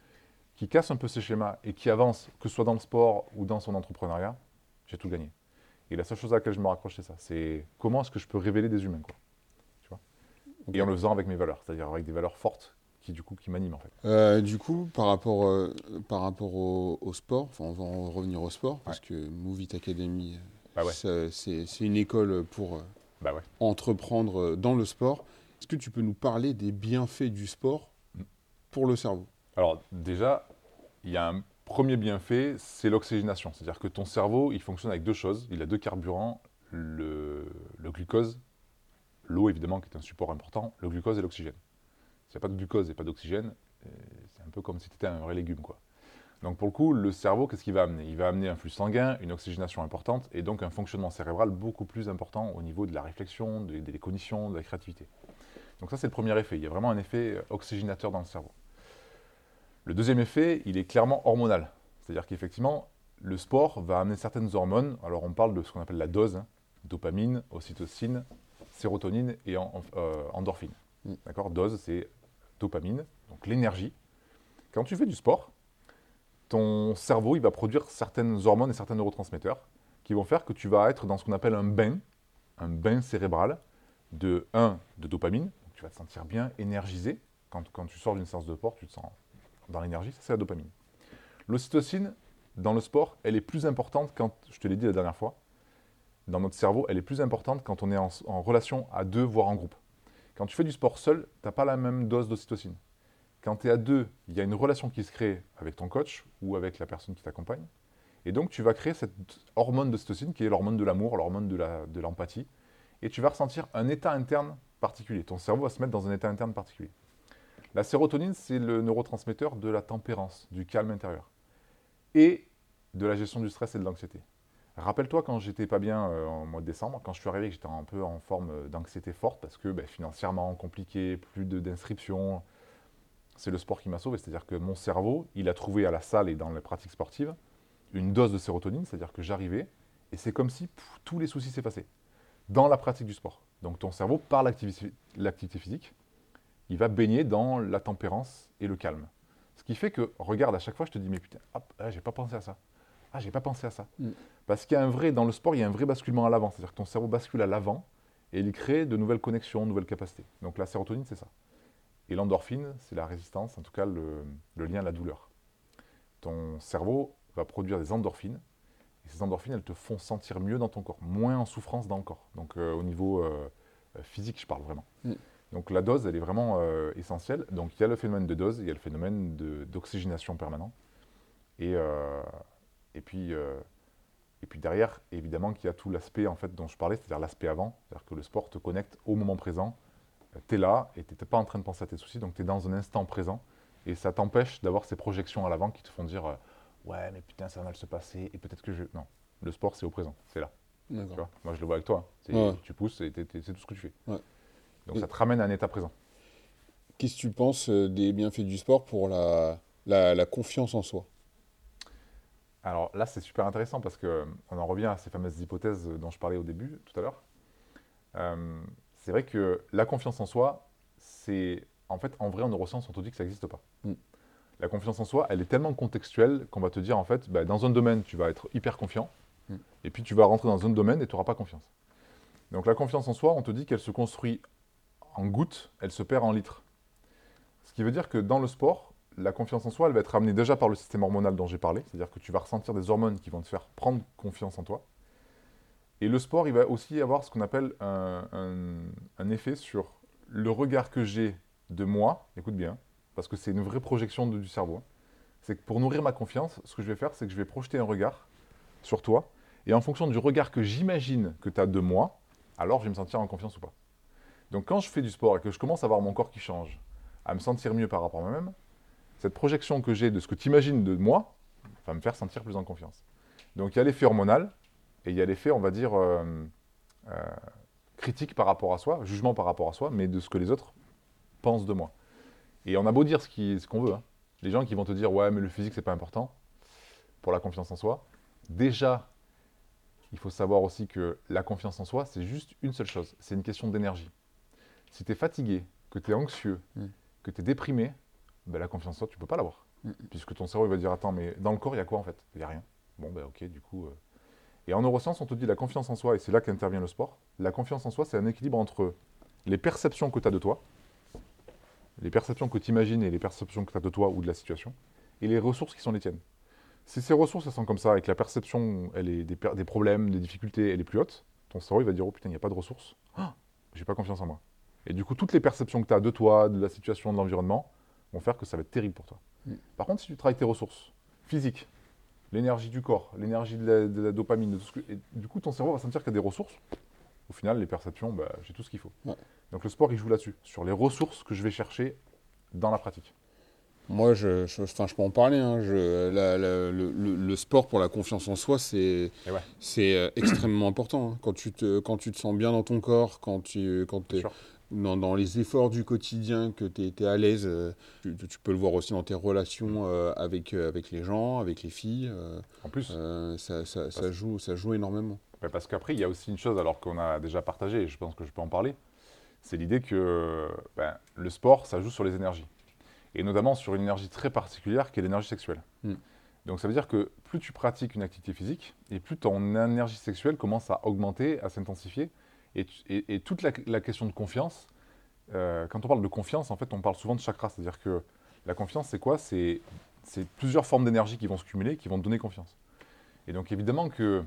qui casse un peu ces schémas et qui avance, que ce soit dans le sport ou dans son entrepreneuriat, j'ai tout gagné. Et la seule chose à laquelle je me raccroche, c'est ça. C'est comment est-ce que je peux révéler des humains, quoi. Tu vois? Et en le faisant avec mes valeurs, c'est-à-dire avec des valeurs fortes qui, du coup, qui m'animent, en fait. Euh, du coup, par rapport, euh, par rapport au, au sport, on va en revenir au sport, parce que Move It Academy, Bah ouais. c'est une école pour euh, Bah ouais. entreprendre euh, dans le sport. Est-ce que tu peux nous parler des bienfaits du sport Mm. pour le cerveau? Alors déjà, il y a un premier bienfait, c'est l'oxygénation. C'est-à-dire que ton cerveau, il fonctionne avec deux choses. Il a deux carburants, le, le glucose, l'eau évidemment qui est un support important, le glucose et l'oxygène. S'il n'y a pas de glucose et pas d'oxygène, euh, c'est un peu comme si tu étais un vrai légume. Quoi. Donc pour le coup, le cerveau, qu'est-ce qu'il va amener? Il va amener un flux sanguin, une oxygénation importante et donc un fonctionnement cérébral beaucoup plus important au niveau de la réflexion, de- des cognitions, de la créativité. Donc ça, c'est le premier effet. Il y a vraiment un effet euh, oxygénateur dans le cerveau. Le deuxième effet, il est clairement hormonal. C'est-à-dire qu'effectivement, le sport va amener certaines hormones. Alors on parle de ce qu'on appelle la dose, hein. dopamine, ocytocine, sérotonine et en- euh, endorphine. Mm. D'accord? Dose, c'est dopamine, donc l'énergie. Quand tu fais du sport, ton cerveau il va produire certaines hormones et certains neurotransmetteurs qui vont faire que tu vas être dans ce qu'on appelle un bain, un bain cérébral de 1 de dopamine. Tu vas te sentir bien énergisé. Quand, quand tu sors d'une séance de sport, tu te sens dans l'énergie, ça c'est la dopamine. L'ocytocine, dans le sport, elle est plus importante quand, je te l'ai dit la dernière fois, dans notre cerveau, elle est plus importante quand on est en, en relation à deux, voire en groupe. Quand tu fais du sport seul, tu n'as pas la même dose d'ocytocine. Quand tu es à deux, il y a une relation qui se crée avec ton coach ou avec la personne qui t'accompagne. Et donc, tu vas créer cette hormone d'ocytocine qui est l'hormone de l'amour, l'hormone de de l'empathie. et tu vas ressentir un état interne particulier. Ton cerveau va se mettre dans un état interne particulier. La sérotonine, c'est le neurotransmetteur de la tempérance, du calme intérieur et de la gestion du stress et de l'anxiété. Rappelle-toi quand j'étais pas bien euh, en mois de décembre, quand je suis arrivé, j'étais un peu en forme euh, d'anxiété forte parce que ben, financièrement compliqué, plus de- d'inscriptions. C'est le sport qui m'a sauvé. C'est-à-dire que mon cerveau, il a trouvé à la salle et dans les pratiques sportives une dose de sérotonine. C'est-à-dire que j'arrivais et c'est comme si pff, tous les soucis s'effaçaient dans la pratique du sport. Donc ton cerveau, par l'activi- l'activité physique, il va baigner dans la tempérance et le calme. Ce qui fait que, regarde, à chaque fois, je te dis, mais putain, hop, ah, j'ai pas pensé à ça. Ah, j'ai pas pensé à ça. Mm. Parce qu'il y a un vrai, dans le sport, il y a un vrai basculement à l'avant. C'est-à-dire que ton cerveau bascule à l'avant et il crée de nouvelles connexions, de nouvelles capacités. Donc la sérotonine, c'est ça. Et l'endorphine, c'est la résistance, en tout cas le, le lien à la douleur. Ton cerveau va produire des endorphines. Et ces endorphines, elles te font sentir mieux dans ton corps, moins en souffrance dans le corps. Donc euh, au niveau euh, euh, physique, je parle vraiment. Mm. Donc la dose, elle est vraiment euh, essentielle. Donc il y a le phénomène de dose, il y a le phénomène d'oxygénation permanent. Et, et, puis, et puis derrière, évidemment qu'il y a tout l'aspect en fait, dont je parlais, c'est-à-dire l'aspect avant. C'est-à-dire que le sport te connecte au moment présent. Tu es là et tu n'es pas en train de penser à tes soucis, donc tu es dans un instant présent. Et ça t'empêche d'avoir ces projections à l'avant qui te font dire euh, Ouais, mais putain, ça va mal se passer, et peut-être que je. Non, le sport, c'est au présent, c'est là. Tu vois Moi, je le vois avec toi. hein. Ouais. Tu pousses et c'est tout ce que tu fais. Ouais. Donc Et- ça te ramène à un état présent. Qu'est-ce que tu penses euh, des bienfaits du sport pour la, la, la confiance en soi? Alors là, c'est super intéressant parce que on en revient à ces fameuses hypothèses dont je parlais au début, tout à l'heure. Euh, c'est vrai que la confiance en soi, c'est en fait en vrai en neurosciences, on te dit que ça n'existe pas. Mm. La confiance en soi, elle est tellement contextuelle qu'on va te dire en fait, bah, dans un domaine, tu vas être hyper confiant, Mm. et puis tu vas rentrer dans un domaine et tu n'auras pas confiance. Donc la confiance en soi, on te dit qu'elle se construit en gouttes, elle se perd en litres. Ce qui veut dire que dans le sport, la confiance en soi, elle va être amenée déjà par le système hormonal dont j'ai parlé, c'est-à-dire que tu vas ressentir des hormones qui vont te faire prendre confiance en toi. Et le sport, il va aussi avoir ce qu'on appelle un, effet sur le regard que j'ai de moi, écoute bien, parce que c'est une vraie projection du cerveau. hein. C'est que pour nourrir ma confiance, ce que je vais faire, c'est que je vais projeter un regard sur toi, et en fonction du regard que j'imagine que tu as de moi, alors je vais me sentir en confiance ou pas. Donc quand je fais du sport et que je commence à voir mon corps qui change, à me sentir mieux par rapport à moi-même, cette projection que j'ai de ce que tu imagines de moi va me faire sentir plus en confiance. Donc il y a l'effet hormonal et il y a l'effet, on va dire, euh, euh, critique par rapport à soi, jugement par rapport à soi, mais de ce que les autres pensent de moi. Et on a beau dire ce qu'on veut, hein. les gens qui vont te dire ouais mais le physique c'est pas important pour la confiance en soi. Déjà, il faut savoir aussi que la confiance en soi c'est juste une seule chose, c'est une question d'énergie. Si tu es fatigué, que tu es anxieux, Mm. que tu es déprimé, ben, la confiance en soi, tu peux pas l'avoir. Mm. Puisque ton cerveau il va dire Attends, mais dans le corps, il y a quoi en fait? Il n'y a rien. Bon, ben ok, du coup. euh. Et en neurosciences, on te dit la confiance en soi, et c'est là qu'intervient le sport. La confiance en soi, c'est un équilibre entre les perceptions que tu as de toi, les perceptions que tu imagines et les perceptions que tu as de toi ou de la situation, et les ressources qui sont les tiennes. Si ces ressources elles sont comme ça et que la perception, elle est des, problèmes, des difficultés, elle est plus haute, ton cerveau il va dire Oh putain, il n'y a pas de ressources. Ah, j'ai pas confiance en moi. Et du coup, toutes les perceptions que tu as de toi, de la situation, de l'environnement, vont faire que ça va être terrible pour toi. Mm. Par contre, si tu travailles tes ressources physiques, l'énergie du corps, l'énergie de la, de la dopamine, de tout ce que- et du coup, ton cerveau va sentir qu'il y a des ressources. Au final, les perceptions, bah, j'ai tout ce qu'il faut. Ouais. Donc le sport, il joue là-dessus, sur les ressources que je vais chercher dans la pratique. Moi, je, je, enfin, je peux en parler. hein, je- la- la- le, le- le sport pour la confiance en soi, c'est ouais. c'est euh, extrêmement important. hein. Quand, tu te, quand tu te sens bien dans ton corps, quand tu quand es. Dans, dans les efforts du quotidien, que tu es, à l'aise, euh, tu, tu peux le voir aussi dans tes relations euh, avec, euh, avec les gens, avec les filles. En plus, ça, ça, ça Parce- joue, ça joue énormément. Ouais, parce qu'après, il y a aussi une chose, alors qu'on a déjà partagé, et je pense que je peux en parler, c'est l'idée que ben, le sport, ça joue sur les énergies. Et notamment sur une énergie très particulière qui est l'énergie sexuelle. Mm. Donc ça veut dire que plus tu pratiques une activité physique, et plus ton énergie sexuelle commence à augmenter, à s'intensifier. Et, tu- et- et toute la, la question de confiance, euh, quand on parle de confiance, en fait, on parle souvent de chakra. C'est-à-dire que la confiance, c'est quoi? C'est plusieurs formes d'énergie qui vont se cumuler, qui vont te donner confiance. Et donc évidemment que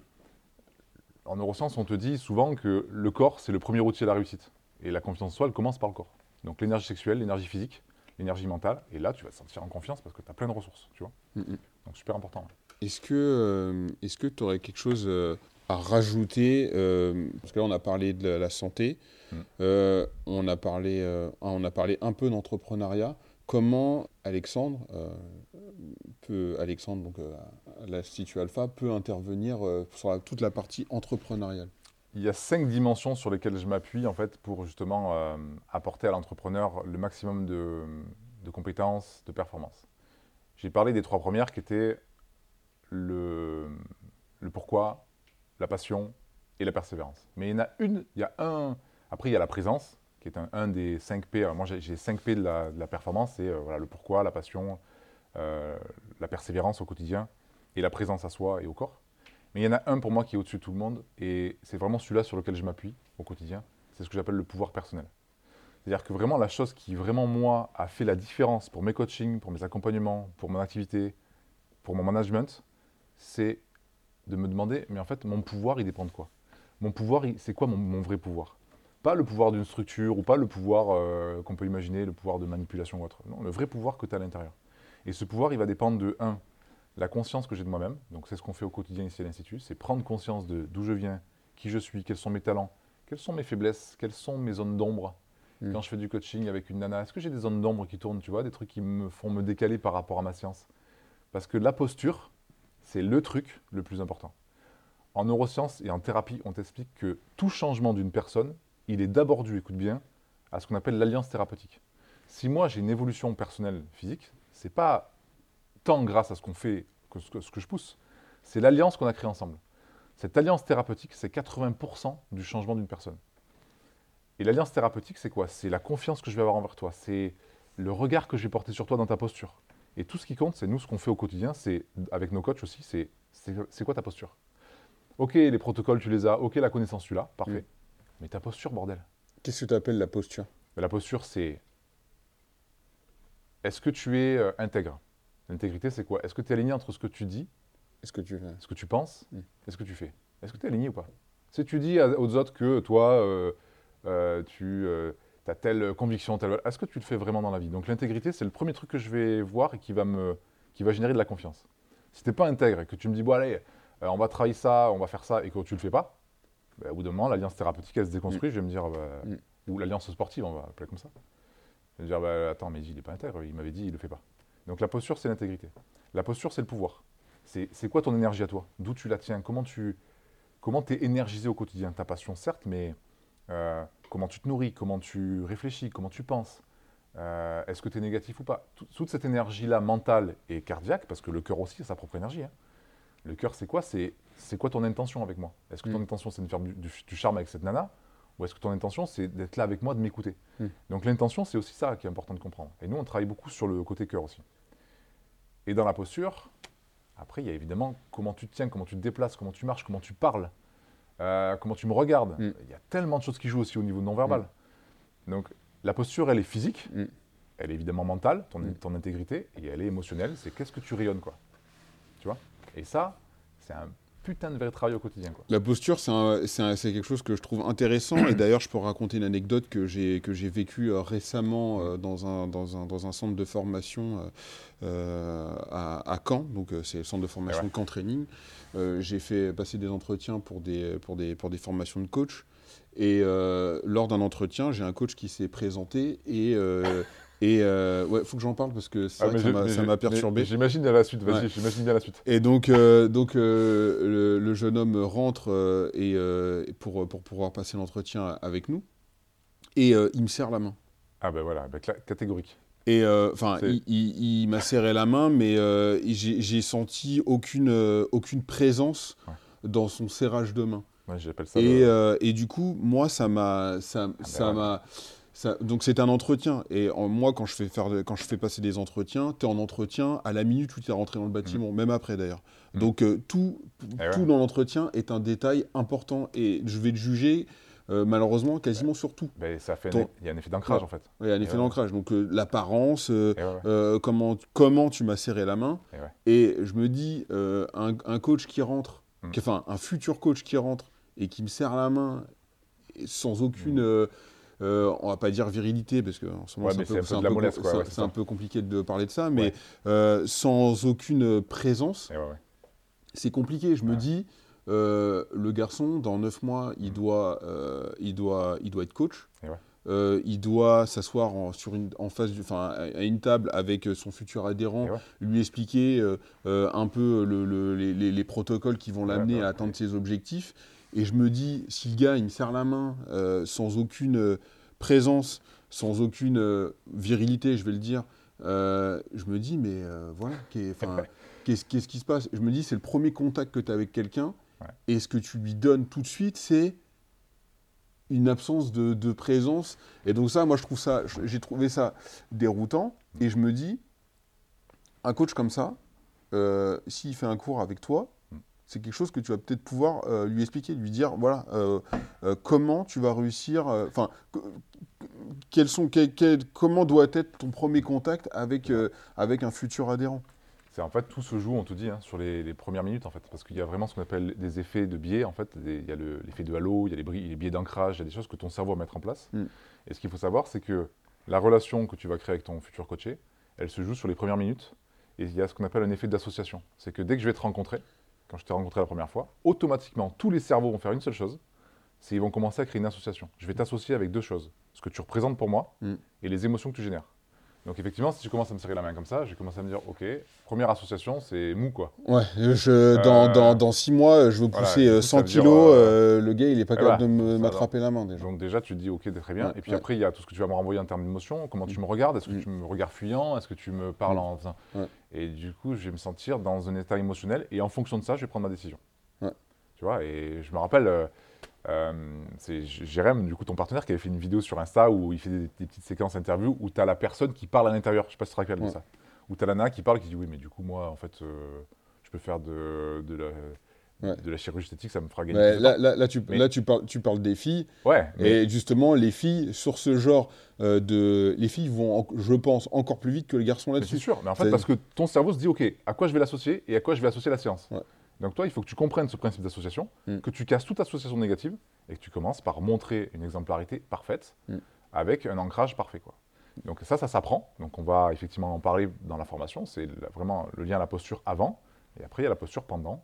en neurosciences, on te dit souvent que le corps, c'est le premier outil à la réussite. Et la confiance en soi, elle commence par le corps. Donc l'énergie sexuelle, l'énergie physique, l'énergie mentale. Et là, tu vas te sentir en confiance parce que tu as plein de ressources, tu vois? Mm. Donc super important. Est-ce que euh, que tu aurais quelque chose euh, à rajouter euh, Parce que là, on a parlé de la, santé, Mm. euh, on, a parlé, euh, on a parlé un peu d'entrepreneuriat. comment Alexandre, peut, Alexandre donc, à l'Institut Alpha peut intervenir sur toute la partie entrepreneuriale? Il y a cinq dimensions sur lesquelles je m'appuie en fait pour justement apporter à l'entrepreneur le maximum de, de compétences, de performances. J'ai parlé des trois premières qui étaient le, le pourquoi, la passion et la persévérance. Mais il y en a une, il y a un, après il y a la présence, qui est un, des 5 P. moi j'ai 5 P de la, performance, c'est euh, voilà, le pourquoi, la passion, euh, la persévérance au quotidien et la présence à soi et au corps. Mais il y en a un pour moi qui est au-dessus de tout le monde, et c'est vraiment celui-là sur lequel je m'appuie au quotidien. C'est ce que j'appelle le pouvoir personnel. C'est-à-dire que vraiment la chose qui vraiment moi a fait la différence pour mes coachings, pour mes accompagnements, pour mon activité, pour mon management, c'est de me demander, mais en fait, mon pouvoir, il dépend de quoi? Mon pouvoir, c'est quoi mon, vrai pouvoir? Pas le pouvoir d'une structure ou pas le pouvoir euh, qu'on peut imaginer, le pouvoir de manipulation ou autre. Non, le vrai pouvoir que tu as à l'intérieur. Et ce pouvoir, il va dépendre de, un, la conscience que j'ai de moi-même. Donc c'est ce qu'on fait au quotidien ici à l'Institut, c'est prendre conscience de d'où je viens, qui je suis, quels sont mes talents, quelles sont mes faiblesses, quelles sont mes zones d'ombre. Hmm. Quand je fais du coaching avec une nana, est-ce que j'ai des zones d'ombre qui tournent, tu vois, des trucs qui me font me décaler par rapport à ma science? Parce que la posture, c'est le truc le plus important. En neurosciences et en thérapie, on t'explique que tout changement d'une personne, il est d'abord dû, écoute bien, à ce qu'on appelle l'alliance thérapeutique. Si moi j'ai une évolution personnelle physique, c'est pas tant grâce à ce qu'on fait que ce, que je pousse, c'est l'alliance qu'on a créée ensemble. Cette alliance thérapeutique, c'est 80% du changement d'une personne. Et l'alliance thérapeutique, c'est quoi? C'est la confiance que je vais avoir envers toi, c'est le regard que je vais porter sur toi dans ta posture. Et tout ce qui compte, c'est nous, ce qu'on fait au quotidien, c'est avec nos coachs aussi, c'est c'est quoi ta posture? Ok, les protocoles, tu les as. Ok, la connaissance, tu l'as. Parfait. Mm. Mais ta posture, bordel. Qu'est-ce que tu appelles la posture? La posture, c'est est-ce que tu es euh, intègre? L'intégrité, c'est quoi? Est-ce que tu es aligné entre ce que tu dis, est-ce que tu ce que tu penses, mm. est ce que tu fais? Est-ce que tu es aligné ou pas? Si tu dis aux autres que toi, euh, euh, tu tu as telle conviction, telle... Est-ce que tu le fais vraiment dans la vie? Donc l'intégrité, c'est le premier truc que je vais voir et qui va, me, qui va générer de la confiance. Si tu n'es pas intègre et que tu me dis, bon allez, euh, on va travailler ça, on va faire ça, et que tu ne le fais pas, bah, au bout d'un moment, l'alliance thérapeutique, elle se déconstruit, mm. je vais me dire, bah, mm. ou l'alliance sportive, on va appeler comme ça. Je vais me dire, bah, attends, mais il n'est pas intègre, il m'avait dit, il ne le fait pas. Donc la posture, c'est l'intégrité. La posture, c'est le pouvoir. C'est quoi ton énergie à toi? D'où tu la tiens? Comment tu comment es énergisé au quotidien? Ta passion, certes, mais euh, comment tu te nourris, comment tu réfléchis, comment tu penses. Euh, est-ce que tu es négatif ou pas? Toute cette énergie-là mentale et cardiaque, parce que le cœur aussi a sa propre énergie. Hein. Le cœur, c'est quoi? C'est quoi ton intention avec moi? Est-ce que ton mm. intention, c'est de faire du, charme avec cette nana? Ou est-ce que ton intention, c'est d'être là avec moi, de m'écouter? Mm. Donc l'intention, c'est aussi ça qui est important de comprendre. Et nous, on travaille beaucoup sur le côté cœur aussi. Et dans la posture, après, il y a évidemment comment tu te tiens, comment tu te déplaces, comment tu marches, comment tu parles. Euh, comment tu me regardes. Mm. Il y a tellement de choses qui jouent aussi au niveau non-verbal. Mm. Donc, la posture, elle est physique, mm. elle est évidemment mentale, ton, ton, intégrité, et elle est émotionnelle. C'est qu'est-ce que tu rayonnes, quoi. Tu vois? Et ça, c'est un putain de vrai travail au quotidien. Quoi. La posture, c'est quelque chose que je trouve intéressant. et [CLEARS THROAT] d'ailleurs, je peux raconter une anecdote que j'ai vécue euh, récemment euh, dans, un, dans, un, dans, un, centre de formation euh, à, à, Caen. Donc, c'est le centre de formation de Caen Training. j'ai fait passer des entretiens pour des, pour des, pour des formations de coach. Et lors d'un entretien, j'ai un coach qui s'est présenté et et euh, ouais, faut que j'en parle parce que ça ah, m'a perturbé. J'imagine bien la suite, vas-y, j'imagine bien la suite. Et donc, euh, donc euh, le, jeune homme rentre euh, et, pour, pour pouvoir passer l'entretien avec nous. Et il me serre la main. Ah ben voilà, ben, catégorique. Et enfin, il, m'a serré la main, mais j'ai senti aucune, aucune présence dans son serrage de main. Ouais, j'appelle ça. Et, et, du coup, moi, ça m'a, ça, ah, ben ça m'a donc c'est un entretien. Et moi, quand je fais, faire, quand je fais passer des entretiens, tu es en entretien à la minute où tu es rentré dans le bâtiment, mm. même après d'ailleurs. Mm. Donc euh, tout, eh tout dans l'entretien est un détail important. Et je vais te juger, euh, malheureusement, quasiment sur tout. Ben, ça fait Il y a un effet d'ancrage en fait. il y a un effet d'ancrage. Donc euh, l'apparence, comment, comment tu m'as serré la main. Et je me dis, un, coach qui rentre, mm. enfin un futur coach qui rentre et qui me serre la main sans aucune euh, on va pas dire virilité, parce que en ce moment, c'est un, peu compliqué de parler de ça, mais euh, sans aucune présence, c'est compliqué. Je me dis, euh, le garçon, dans 9 mois, il, mm. doit, il, doit, il doit être coach. euh, il doit s'asseoir en, sur une, en face, du- enfin, à une table avec son futur adhérent, ouais. lui expliquer euh, euh, un peu le- le- les, les- les protocoles qui vont Ouais, l'amener à atteindre ses objectifs. Et je me dis, si le gars, il me serre la main euh, sans aucune euh, présence, sans aucune euh, virilité, je vais le dire, euh, je me dis, mais voilà, [LAUGHS] qu'est-ce qui se passe? Je me dis, c'est le premier contact que tu as avec quelqu'un, Ouais. et ce que tu lui donnes tout de suite, c'est une absence de, de présence. Et donc ça, moi, je trouve ça, j'ai trouvé ça déroutant, et je me dis, un coach comme ça, s'il fait un cours avec toi. C'est quelque chose que tu vas peut-être pouvoir euh, lui expliquer, lui dire, voilà, euh, euh, comment tu vas réussir, enfin, que- quels sont, comment doit être ton premier contact avec, avec un futur adhérent? C'est en fait tout se joue, on te dit, hein, sur les, les premières minutes en fait, parce qu'il y a vraiment ce qu'on appelle des effets de biais en fait. Il y a le- l'effet de halo, il y a les, bris- les biais d'ancrage, il y a des choses que ton cerveau va mettre en place. Mm. Et ce qu'il faut savoir, c'est que la relation que tu vas créer avec ton futur coaché, elle se joue sur les premières minutes. Et il y a ce qu'on appelle un effet d'association. C'est que dès que je vais te rencontrer, quand je t'ai rencontré la première fois, automatiquement tous les cerveaux vont faire une seule chose, c'est ils vont commencer à créer une association. Je vais t'associer avec deux choses ce que tu représentes pour moi Mm. et les émotions que tu génères. Donc effectivement, si tu commences à me serrer la main comme ça, je vais commencer à me dire, ok, première association, c'est mou quoi. Ouais, je, dans, Euh, dans, dans six mois, je veux voilà, pousser euh, ça 100 veut dire, kilos, euh, le gars, il est pas voilà, capable de me- ça, m'attraper la main déjà. Donc déjà, tu te dis, ok, très bien. Ouais, et puis ouais. après, il y a tout ce que tu vas me renvoyer en termes d'émotions, comment tu me regardes, est-ce que Mm. tu me regardes fuyant, est-ce que tu me parles Mm. en faisant... Et du coup, je vais me sentir dans un état émotionnel, et en fonction de ça, je vais prendre ma décision. Tu vois, et je me rappelle, euh, c'est Jérém, du coup, ton partenaire, qui avait fait une vidéo sur Insta où il fait des, des petites séquences interview où tu as la personne qui parle à l'intérieur. Je sais pas si tu te rappelles de ça. Où tu as la nana qui parle, qui dit, oui, mais du coup, moi, en fait, euh, je peux faire de, de la... Ouais. De la chirurgie esthétique, ça me fera gagner. Ouais, là, temps. là, là, tu, Mais- là tu, parles, tu parles des filles, Ouais, mais- et justement, les filles, sur ce genre euh, de... Les filles vont, en- je pense, encore plus vite que les garçons Mais c'est là-dessus. sûr, mais en fait, parce que ton cerveau se dit, OK, à quoi je vais l'associer et à quoi je vais associer la séance. Donc toi, il faut que tu comprennes ce principe d'association, Mm. que tu casses toute association négative et que tu commences par montrer une exemplarité parfaite Mm. avec un ancrage parfait. Quoi. Donc ça, ça s'apprend. Donc on va effectivement en parler dans la formation. C'est vraiment le lien à la posture avant, et après il y a la posture pendant,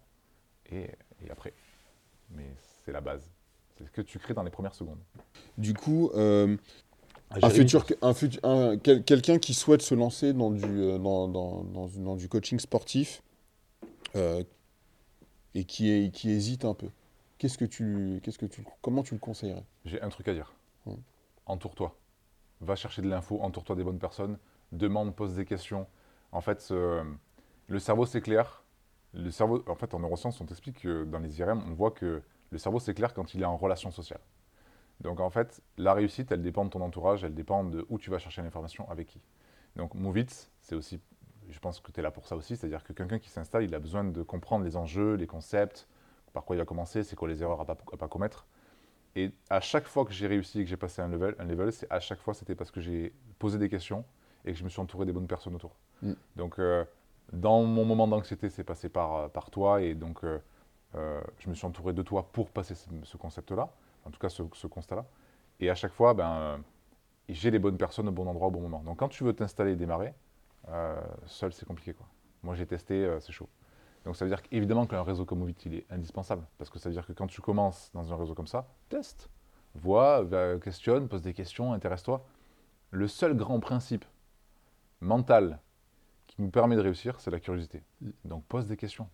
et, et après. Mais c'est la base. C'est ce que tu crées dans les premières secondes. Du coup, euh, un futur, un futur, un- quel- quelqu'un qui souhaite se lancer dans du, euh, dans, dans, dans, dans du coaching sportif euh, et qui, est, qui hésite un peu, qu'est-ce que tu, qu'est-ce que tu, comment tu le conseillerais? J'ai un truc à dire. Mm. Entoure-toi. Va chercher de l'info, entoure-toi des bonnes personnes, demande, pose des questions. En fait, le cerveau s'éclaire. Le cerveau, en fait, en neurosciences, on t'explique que dans les IRM, on voit que le cerveau s'éclaire quand il est en relation sociale. Donc, en fait, la réussite, elle dépend de ton entourage, elle dépend de où tu vas chercher l'information, avec qui. Donc, Move It, c'est aussi, je pense que tu es là pour ça aussi, c'est-à-dire que quelqu'un qui s'installe, il a besoin de comprendre les enjeux, les concepts, par quoi il va commencer, c'est quoi les erreurs à pas, à pas commettre. Et à chaque fois que j'ai réussi et que j'ai passé un level, un level c'est à chaque fois c'était parce que j'ai posé des questions et que je me suis entouré des bonnes personnes autour. Mm. Donc, euh, dans mon moment d'anxiété, c'est passé par, euh, par toi et donc euh, euh, je me suis entouré de toi pour passer ce, ce concept-là, en tout cas ce, ce constat-là. Et à chaque fois, ben, j'ai les bonnes personnes au bon endroit au bon moment. Donc, quand tu veux t'installer et démarrer, seul c'est compliqué. Quoi. Moi, j'ai testé, euh, c'est chaud. Donc ça veut dire qu'évidemment qu'un réseau comme Movit, il est indispensable. Parce que ça veut dire que quand tu commences dans un réseau comme ça, teste, vois, questionne, pose des questions, intéresse-toi. Le seul grand principe mental qui nous permet de réussir, c'est la curiosité. Donc pose des questions.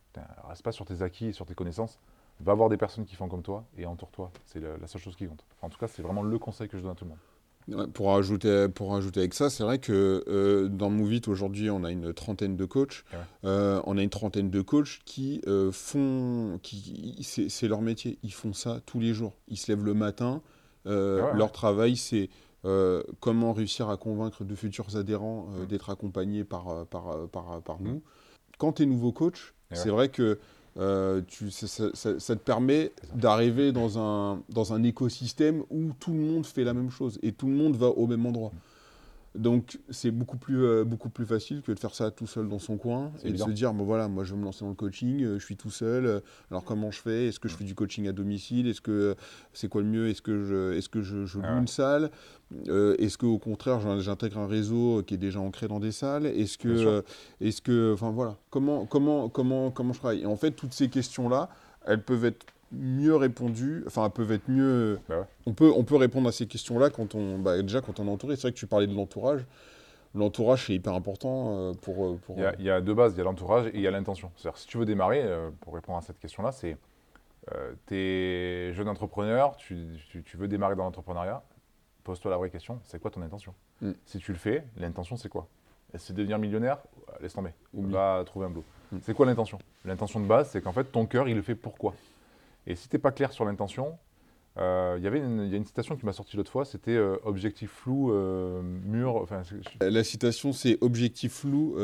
Reste pas sur tes acquis et sur tes connaissances. Va voir des personnes qui font comme toi et entoure-toi. C'est la, seule chose qui compte. En tout cas, c'est vraiment le conseil que je donne à tout le monde. Ouais, pour, rajouter, pour rajouter avec ça, c'est vrai que euh, dans Movit aujourd'hui, on a une trentaine de coachs. Ouais. Euh, on a une trentaine de coachs qui euh, font. Qui, c'est, c'est leur métier. Ils font ça tous les jours. Ils se lèvent le matin. ouais, leur travail, c'est comment réussir à convaincre de futurs adhérents Mm. d'être accompagnés par, par, par, par nous. Quand tu es nouveau coach, Et c'est vrai que euh, tu, ça, ça- te permet d'arriver dans un, dans un écosystème où tout le monde fait la même chose et tout le monde va au même endroit. Donc c'est beaucoup plus, euh, beaucoup plus facile que de faire ça tout seul dans son coin et de se dire, bon voilà, moi je veux me lancer dans le coaching, euh, je suis tout seul, euh, alors comment je fais? Est-ce que je fais du coaching à domicile? Est-ce que c'est quoi le mieux? Est-ce que je, est-ce que je, je loue Ah ouais. une salle Est-ce qu'au contraire j'in- j'intègre un réseau qui est déjà ancré dans des salles? Est-ce que, est-ce que, enfin voilà, comment, comment, comment, comment je travaille? Et en fait, toutes ces questions-là, elles peuvent être mieux répondues, enfin, peuvent être mieux. Bah ouais. on, peut, on peut répondre à ces questions-là quand on, bah, déjà quand on est entouré. C'est vrai que tu parlais de l'entourage. L'entourage, c'est hyper important euh, pour. euh, pour Il y, a, il y a deux bases, il y a l'entourage et il y a l'intention. C'est-à-dire, si tu veux démarrer, euh, pour répondre à cette question-là, c'est euh, tu es jeune entrepreneur, tu, tu- tu veux démarrer dans l'entrepreneuriat, pose-toi la vraie question, c'est quoi ton intention? Mm. Si tu le fais, l'intention c'est quoi? Est-ce que c'est devenir millionnaire? Laisse tomber, Oublie. va trouver un boulot. Mm. C'est quoi l'intention? L'intention de base, c'est qu'en fait, ton cœur, il le fait pourquoi? Et si tu n'es pas clair sur l'intention, euh, il y avait une, il y a une citation qui m'a sorti l'autre fois, c'était euh, objectif flou, euh, mur, enfin, c'est- je- La citation, c'est objectif flou,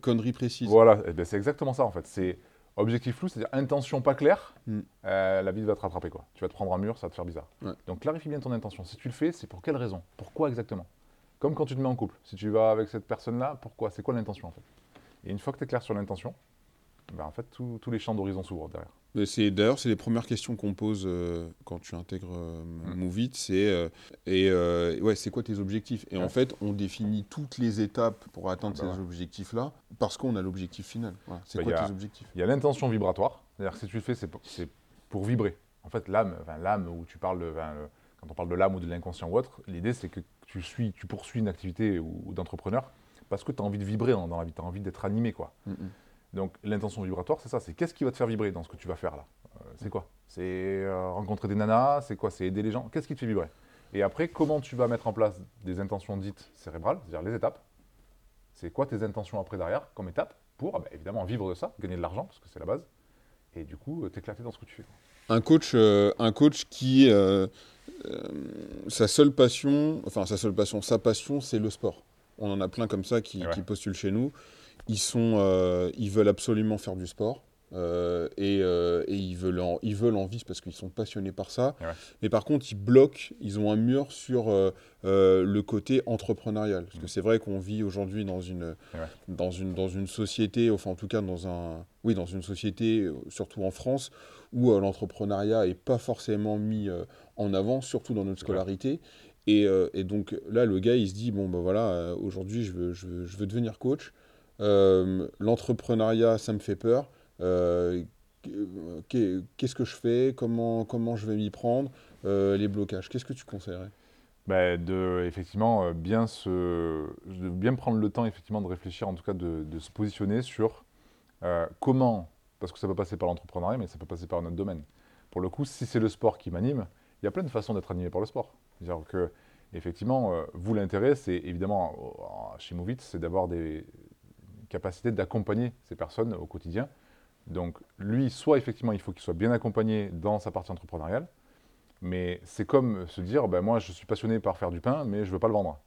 connerie précise. Voilà, eh ben, c'est exactement ça en fait. C'est objectif flou, c'est-à-dire intention pas claire, Mm. euh, la vie va te rattraper quoi. Tu vas te prendre un mur, ça va te faire bizarre. Ouais. Donc clarifie bien ton intention. Si tu le fais, c'est pour quelle raison? Pourquoi exactement? Comme quand tu te mets en couple. Si tu vas avec cette personne-là, pourquoi? C'est quoi l'intention en fait? Et une fois que tu es clair sur l'intention, ben, en fait tous les champs d'horizon s'ouvrent derrière. C'est d'ailleurs c'est les premières questions qu'on pose euh, quand tu intègres euh, Mm. Move It, c'est euh, et euh, ouais c'est quoi tes objectifs? Et en fait on définit toutes les étapes pour atteindre Bah ces ouais. objectifs là parce qu'on a l'objectif final. C'est Bah, quoi a- tes objectifs? Il y a l'intention vibratoire, c'est-à-dire que si tu le fais, c'est pour, vibrer. En fait, l'âme, l'âme où tu parles, de- enfin, le- quand on parle de l'âme ou de l'inconscient ou autre, l'idée c'est que tu, suis, tu poursuis une activité ou, ou d'entrepreneur parce que tu as envie de vibrer dans, dans la vie, tu as envie d'être animé. quoi. Mm, mm. Donc l'intention vibratoire, c'est ça, c'est qu'est-ce qui va te faire vibrer dans ce que tu vas faire là Euh, C'est quoi C'est euh, rencontrer des nanas, c'est quoi C'est aider les gens, qu'est-ce qui te fait vibrer Et après, comment tu vas mettre en place des intentions dites cérébrales, c'est-à-dire les étapes C'est quoi tes intentions après derrière comme étape pour, ah ben, évidemment, vivre de ça, gagner de l'argent, parce que c'est la base, et du coup, euh, t'éclater dans ce que tu fais. Un coach, euh, un coach qui, sa seule passion, enfin sa seule passion, sa passion, c'est le sport. On en a plein comme ça qui, Ouais. qui postulent chez nous. Ils sont, euh, ils veulent absolument faire du sport euh, et, euh, et ils veulent, en, ils veulent en vivre parce qu'ils sont passionnés par ça. Ouais. Mais par contre, ils bloquent, ils ont un mur sur euh, le côté entrepreneurial. Parce que Mm. c'est vrai qu'on vit aujourd'hui dans une, Ouais. dans une, dans une société, enfin en tout cas dans un, oui, dans une société, surtout en France, où l'entrepreneuriat n'est pas forcément mis en avant, surtout dans notre scolarité. Et, et donc là, le gars, il se dit, bon, ben voilà, aujourd'hui, je veux, je, veux, je veux devenir coach. Euh, L'entrepreneuriat, ça me fait peur. Euh, qu'est- Qu'est-ce que je fais? Comment, comment je vais m'y prendre? Euh, Les blocages, qu'est-ce que tu conseillerais? Ben, de effectivement bien se, bien prendre le temps effectivement de réfléchir, en tout cas de, se positionner sur comment, parce que ça peut passer par l'entrepreneuriat, mais ça peut passer par un autre domaine. Pour le coup, si c'est le sport qui m'anime, il y a plein de façons d'être animé par le sport. C'est-à-dire que effectivement, vous l'intérêt, c'est évidemment chez Movit, c'est d'avoir des capacités d'accompagner ces personnes au quotidien. Donc lui, soit effectivement, il faut qu'il soit bien accompagné dans sa partie entrepreneuriale, mais c'est comme se dire, ben moi je suis passionné par faire du pain, mais je ne veux pas le vendre.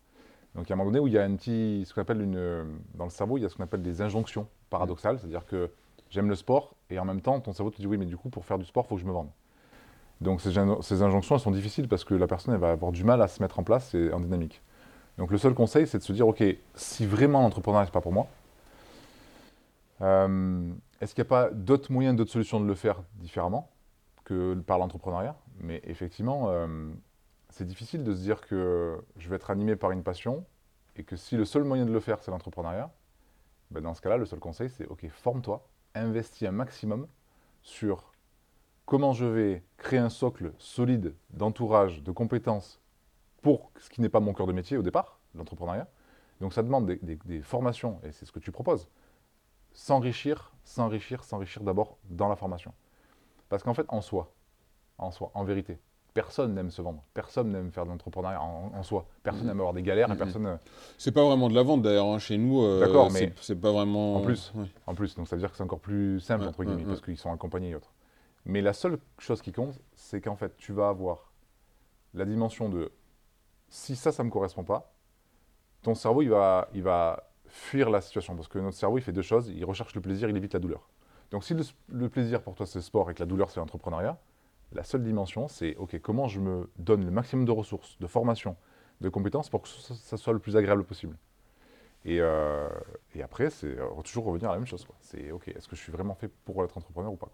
Donc il y a un moment donné où il y a un petit, ce qu'on appelle une, dans le cerveau, il y a ce qu'on appelle des injonctions paradoxales, c'est-à-dire que j'aime le sport et en même temps ton cerveau te dit oui, mais du coup pour faire du sport, il faut que je me vende. Donc ces injonctions, elles sont difficiles parce que la personne elle va avoir du mal à se mettre en place et en dynamique. Donc le seul conseil, c'est de se dire, ok, si vraiment l'entrepreneuriat n'est pas pour moi, euh, est-ce qu'il n'y a pas d'autres moyens, d'autres solutions de le faire différemment que par l'entrepreneuriat? Mais effectivement, euh, c'est difficile de se dire que je vais être animé par une passion et que si le seul moyen de le faire, c'est l'entrepreneuriat, ben dans ce cas-là, le seul conseil, c'est OK, forme-toi, investis un maximum sur comment je vais créer un socle solide d'entourage, de compétences pour ce qui n'est pas mon cœur de métier au départ, l'entrepreneuriat. Donc ça demande des, formations, et c'est ce que tu proposes. S'enrichir, s'enrichir, s'enrichir d'abord dans la formation. Parce qu'en fait, en soi, en soi, en vérité, personne n'aime se vendre. Personne n'aime faire de l'entrepreneuriat en, en soi. Personne n'aime avoir des galères et Mhm. personne. C'est pas vraiment de la vente d'ailleurs hein, chez nous. euh, D'accord, mais c'est pas vraiment. en plus, Ouais. En plus, donc ça veut dire que c'est encore plus simple, Ouais, entre guillemets, ouais. parce qu'ils sont accompagnés et autres. Mais la seule chose qui compte, c'est qu'en fait, tu vas avoir la dimension de si ça, ça ne me correspond pas, ton cerveau, il va, il va fuir la situation. Parce que notre cerveau, il fait deux choses. Il recherche le plaisir, il évite la douleur. Donc si le, plaisir pour toi, c'est le sport et que la douleur, c'est l'entrepreneuriat, la seule dimension, c'est OK, comment je me donne le maximum de ressources, de formation, de compétences pour que ça, soit le plus agréable possible. Et, euh, et après, c'est euh, toujours revenir à la même chose. C'est OK, est-ce que je suis vraiment fait pour être entrepreneur ou pas.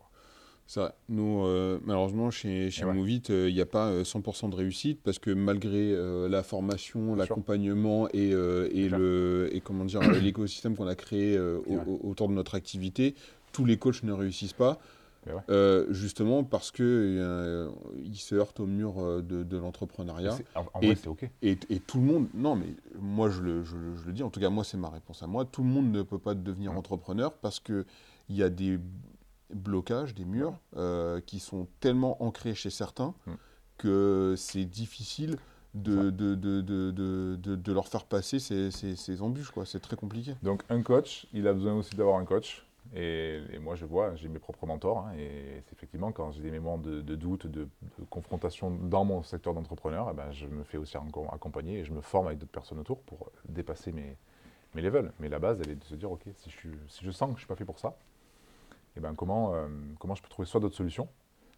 C'est vrai. Nous, euh, malheureusement, chez, chez ouais. Movit, il n'y a pas euh, 100% de réussite parce que malgré euh, la formation, l'accompagnement et, euh, et, clair. le, et comment dire, [COUGHS] l'écosystème qu'on a créé euh, au- autour de notre activité, tous les coachs ne réussissent pas. Ouais. Euh, justement parce que euh, il se heurte au mur euh, de, de l'entrepreneuriat. En, Et- vrai, c'est OK. Et, et tout le monde, non mais moi je le, je, le- je le dis, en tout cas moi c'est ma réponse à moi, tout le monde ne peut pas devenir entrepreneur parce qu'il y a des blocages, des murs euh, qui sont tellement ancrés chez certains Mm. que c'est difficile de, de, de, de, de, de- de leur faire passer ces, ces, ces embûches, quoi. c'est très compliqué. Donc un coach, il a besoin aussi d'avoir un coach. Et, et moi, je vois, j'ai mes propres mentors. hein, et c'est effectivement, quand j'ai des moments de, de doute, de, de confrontation dans mon secteur d'entrepreneur, eh ben, je me fais aussi accompagner et je me forme avec d'autres personnes autour pour dépasser mes, mes levels. Mais la base, elle est de se dire, OK, si je, si je sens que je ne suis pas fait pour ça, eh ben, comment, euh, comment je peux trouver soit d'autres solutions,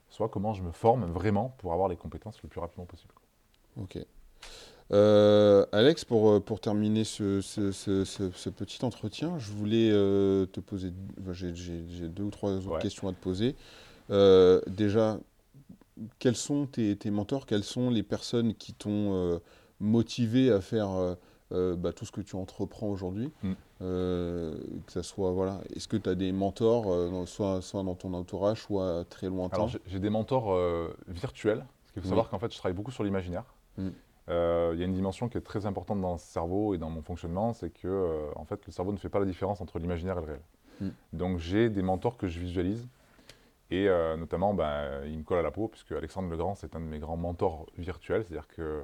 soit comment je me forme vraiment pour avoir les compétences le plus rapidement possible. Ok. Euh, Alex, pour, euh, pour terminer ce, ce- ce- ce- ce petit entretien, je voulais euh, te poser, j'ai- deux ou trois Ouais. questions à te poser. Euh, déjà, quels sont tes, tes mentors? Quelles sont les personnes qui t'ont motivé à faire euh, bah, tout ce que tu entreprends aujourd'hui Mm. Euh, Que ça soit, voilà, est-ce que tu as des mentors, euh, dans- soit, soit dans ton entourage, soit très lointain Alors, j'ai- des mentors virtuels, parce qu'il faut Oui. savoir qu'en fait, je travaille beaucoup sur l'imaginaire. Mm. Il y a une dimension qui est très importante dans le cerveau et dans mon fonctionnement, c'est que en fait, le cerveau ne fait pas la différence entre l'imaginaire et le réel. Mm. Donc, j'ai des mentors que je visualise, et notamment, ben, il me colle à la peau, puisque Alexandre Legrand, c'est un de mes grands mentors virtuels, c'est-à-dire que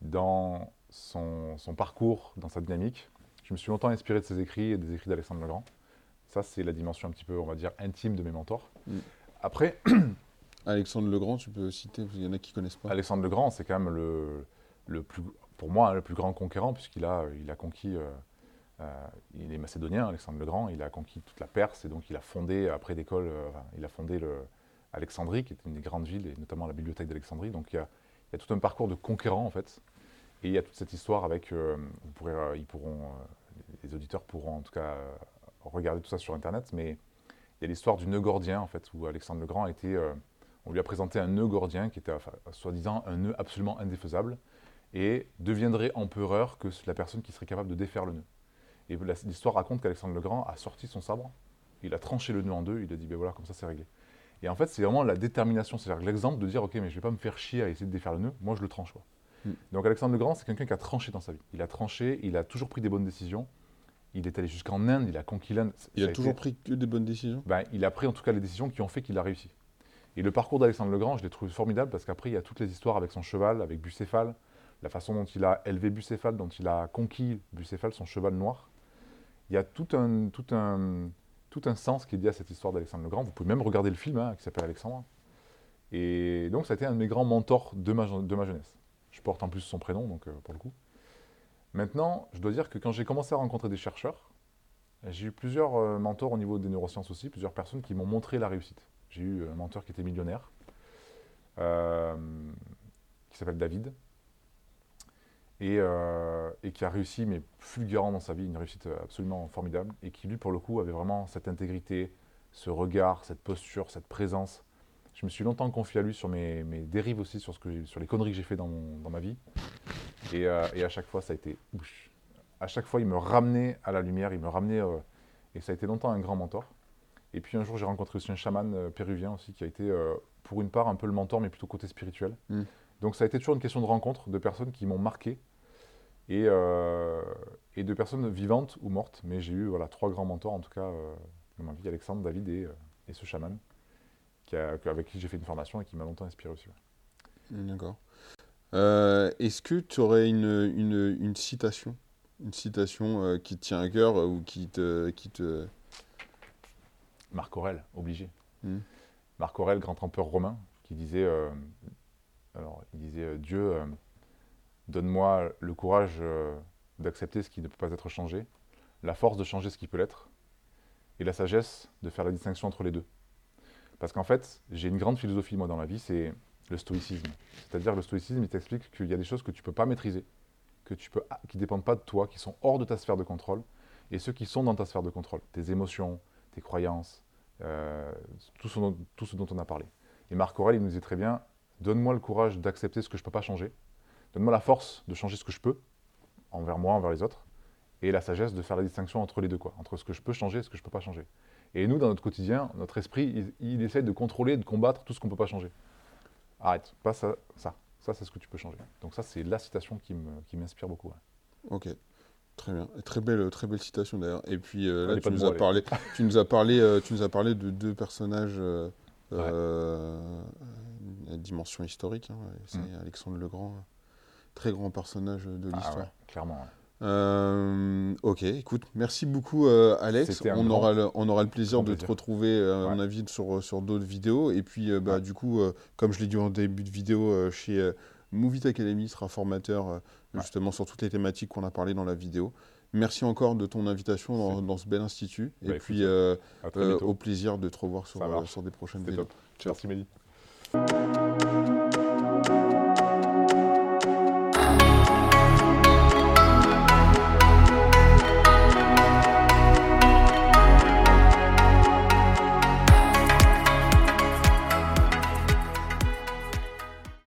dans son, son parcours, dans sa dynamique, je me suis longtemps inspiré de ses écrits et des écrits d'Alexandre Legrand. Ça, c'est la dimension un petit peu, on va dire, intime de mes mentors. Mm. Après, [COUGHS] Alexandre Legrand, tu peux citer, qu'il y en a qui connaissent pas. Alexandre le Grand, c'est quand même le, le plus, pour moi, le plus grand conquérant, puisqu'il a, il a conquis, euh, euh, il est macédonien, Alexandre le Grand, il a conquis toute la Perse, et donc il a fondé, après d'école, euh, il a fondé le, Alexandrie, qui est une des grandes villes, et notamment la bibliothèque d'Alexandrie. Donc il y, a, il y a tout un parcours de conquérant, en fait. Et il y a toute cette histoire avec, euh, euh, ils pourront, euh, les auditeurs pourront en tout cas regarder tout ça sur Internet, mais il y a l'histoire du nœud gordien, en fait, où Alexandre le Grand a été... on lui a présenté un nœud gordien qui était, soi-disant, un nœud absolument indéfaisable et deviendrait empereur que la personne qui serait capable de défaire le nœud. Et l'histoire raconte qu'Alexandre le Grand a sorti son sabre, il a tranché le nœud en deux, il a dit, ben voilà, comme ça c'est réglé. Et en fait, c'est vraiment la détermination, c'est-à-dire l'exemple de dire, ok, mais je vais pas me faire chier à essayer de défaire le nœud, moi je le tranche. Quoi. Mm. Donc Alexandre le Grand, c'est quelqu'un qui a tranché dans sa vie. Il a tranché, il a toujours pris des bonnes décisions. Il est allé jusqu'en Inde, il a conquis l'Inde. Il a été- toujours pris que des bonnes décisions? Ben, il a pris en tout cas les décisions qui ont fait qu'il a réussi. Et le parcours d'Alexandre le Grand, je l'ai trouvé formidable parce qu'après, il y a toutes les histoires avec son cheval, avec Bucéphale, la façon dont il a élevé Bucéphale, dont il a conquis Bucéphale, son cheval noir. Il y a tout un, tout un, tout un sens qui est lié à cette histoire d'Alexandre le Grand. Vous pouvez même regarder le film hein, qui s'appelle Alexandre. Et donc, ça a été un de mes grands mentors de ma, de ma jeunesse. Je porte en plus son prénom, donc euh, pour le coup. Maintenant, je dois dire que quand j'ai commencé à rencontrer des chercheurs, j'ai eu plusieurs euh, mentors au niveau des neurosciences aussi, plusieurs personnes qui m'ont montré la réussite. J'ai eu un mentor qui était millionnaire, euh, qui s'appelle David, et, et qui a réussi, mais fulgurant dans sa vie, une réussite absolument formidable, et qui lui, pour le coup, avait vraiment cette intégrité, ce regard, cette posture, cette présence. Je me suis longtemps confié à lui sur mes, mes dérives aussi, sur, ce que sur les conneries que j'ai fait dans, mon- dans ma vie. Et, euh, et à chaque fois, ça a été... À chaque fois, il me ramenait à la lumière, il me ramenait... euh, et ça a été longtemps un grand mentor. Et puis un jour, j'ai rencontré aussi un chaman euh, péruvien aussi, qui a été, pour une part, un peu le mentor, mais plutôt côté spirituel. Mm. Donc ça a été toujours une question de rencontre, de personnes qui m'ont marqué, et, et de personnes vivantes ou mortes. Mais j'ai eu voilà, trois grands mentors, en tout cas, dans ma vie, Alexandre, David et, et ce chaman, qui a- avec qui j'ai fait une formation et qui m'a longtemps inspiré aussi. ouais. D'accord. Euh, Est-ce que tu aurais une, une, une citation? Une citation euh, qui te tient à cœur euh, ou qui te, qui te... Marc Aurèle, obligé. Mm. Marc Aurèle, grand empereur romain, qui disait, euh, alors, il disait euh, Dieu, euh, donne-moi le courage d'accepter ce qui ne peut pas être changé, la force de changer ce qui peut l'être, et la sagesse de faire la distinction entre les deux. Parce qu'en fait, j'ai une grande philosophie, moi, dans la vie, c'est le stoïcisme. C'est-à-dire, le stoïcisme, il t'explique qu'il y a des choses que tu ne peux pas maîtriser, que tu peux, qui ne dépendent pas de toi, qui sont hors de ta sphère de contrôle, et ceux qui sont dans ta sphère de contrôle, tes émotions, tes croyances, euh, tout, ce dont, on a parlé. Et Marc Aurèle, il nous disait très bien, donne-moi le courage d'accepter ce que je ne peux pas changer, donne-moi la force de changer ce que je peux, envers moi, envers les autres, et la sagesse de faire la distinction entre les deux, quoi, entre ce que je peux changer et ce que je ne peux pas changer. Et nous, dans notre quotidien, notre esprit, il, il essaie de contrôler, de combattre tout ce qu'on ne peut pas changer. Arrête, pas ça, ça. Ça, c'est ce que tu peux changer. Donc ça, c'est la citation qui m'inspire beaucoup. ouais. Ok, très bien. Très belle, très belle citation d'ailleurs. Et puis euh, là, tu nous, as parlé, [LAUGHS] tu, nous as parlé, euh, tu nous as parlé de deux personnages euh, Ouais. euh, à dimension historique. hein. C'est Mm. Alexandre le Grand, très grand personnage de Ah l'histoire. ouais, clairement. ouais. Euh, ok, écoute, merci beaucoup euh, Alex. On grand- aura, le, on aura le plaisir de te retrouver, euh, à mon Ouais. avis, sur, sur d'autres vidéos. Et puis, euh, bah, Ouais. du coup, euh, comme je l'ai dit en début de vidéo, euh, chez euh, Movie Academy sera formateur euh, Ouais. justement sur toutes les thématiques qu'on a parlé dans la vidéo. Merci encore de ton invitation dans, ce bel institut. Bah, et écoute, puis, euh, euh, au plaisir de te revoir sur, euh, des prochaines vidéos. top. Ciao. Merci Mehdi.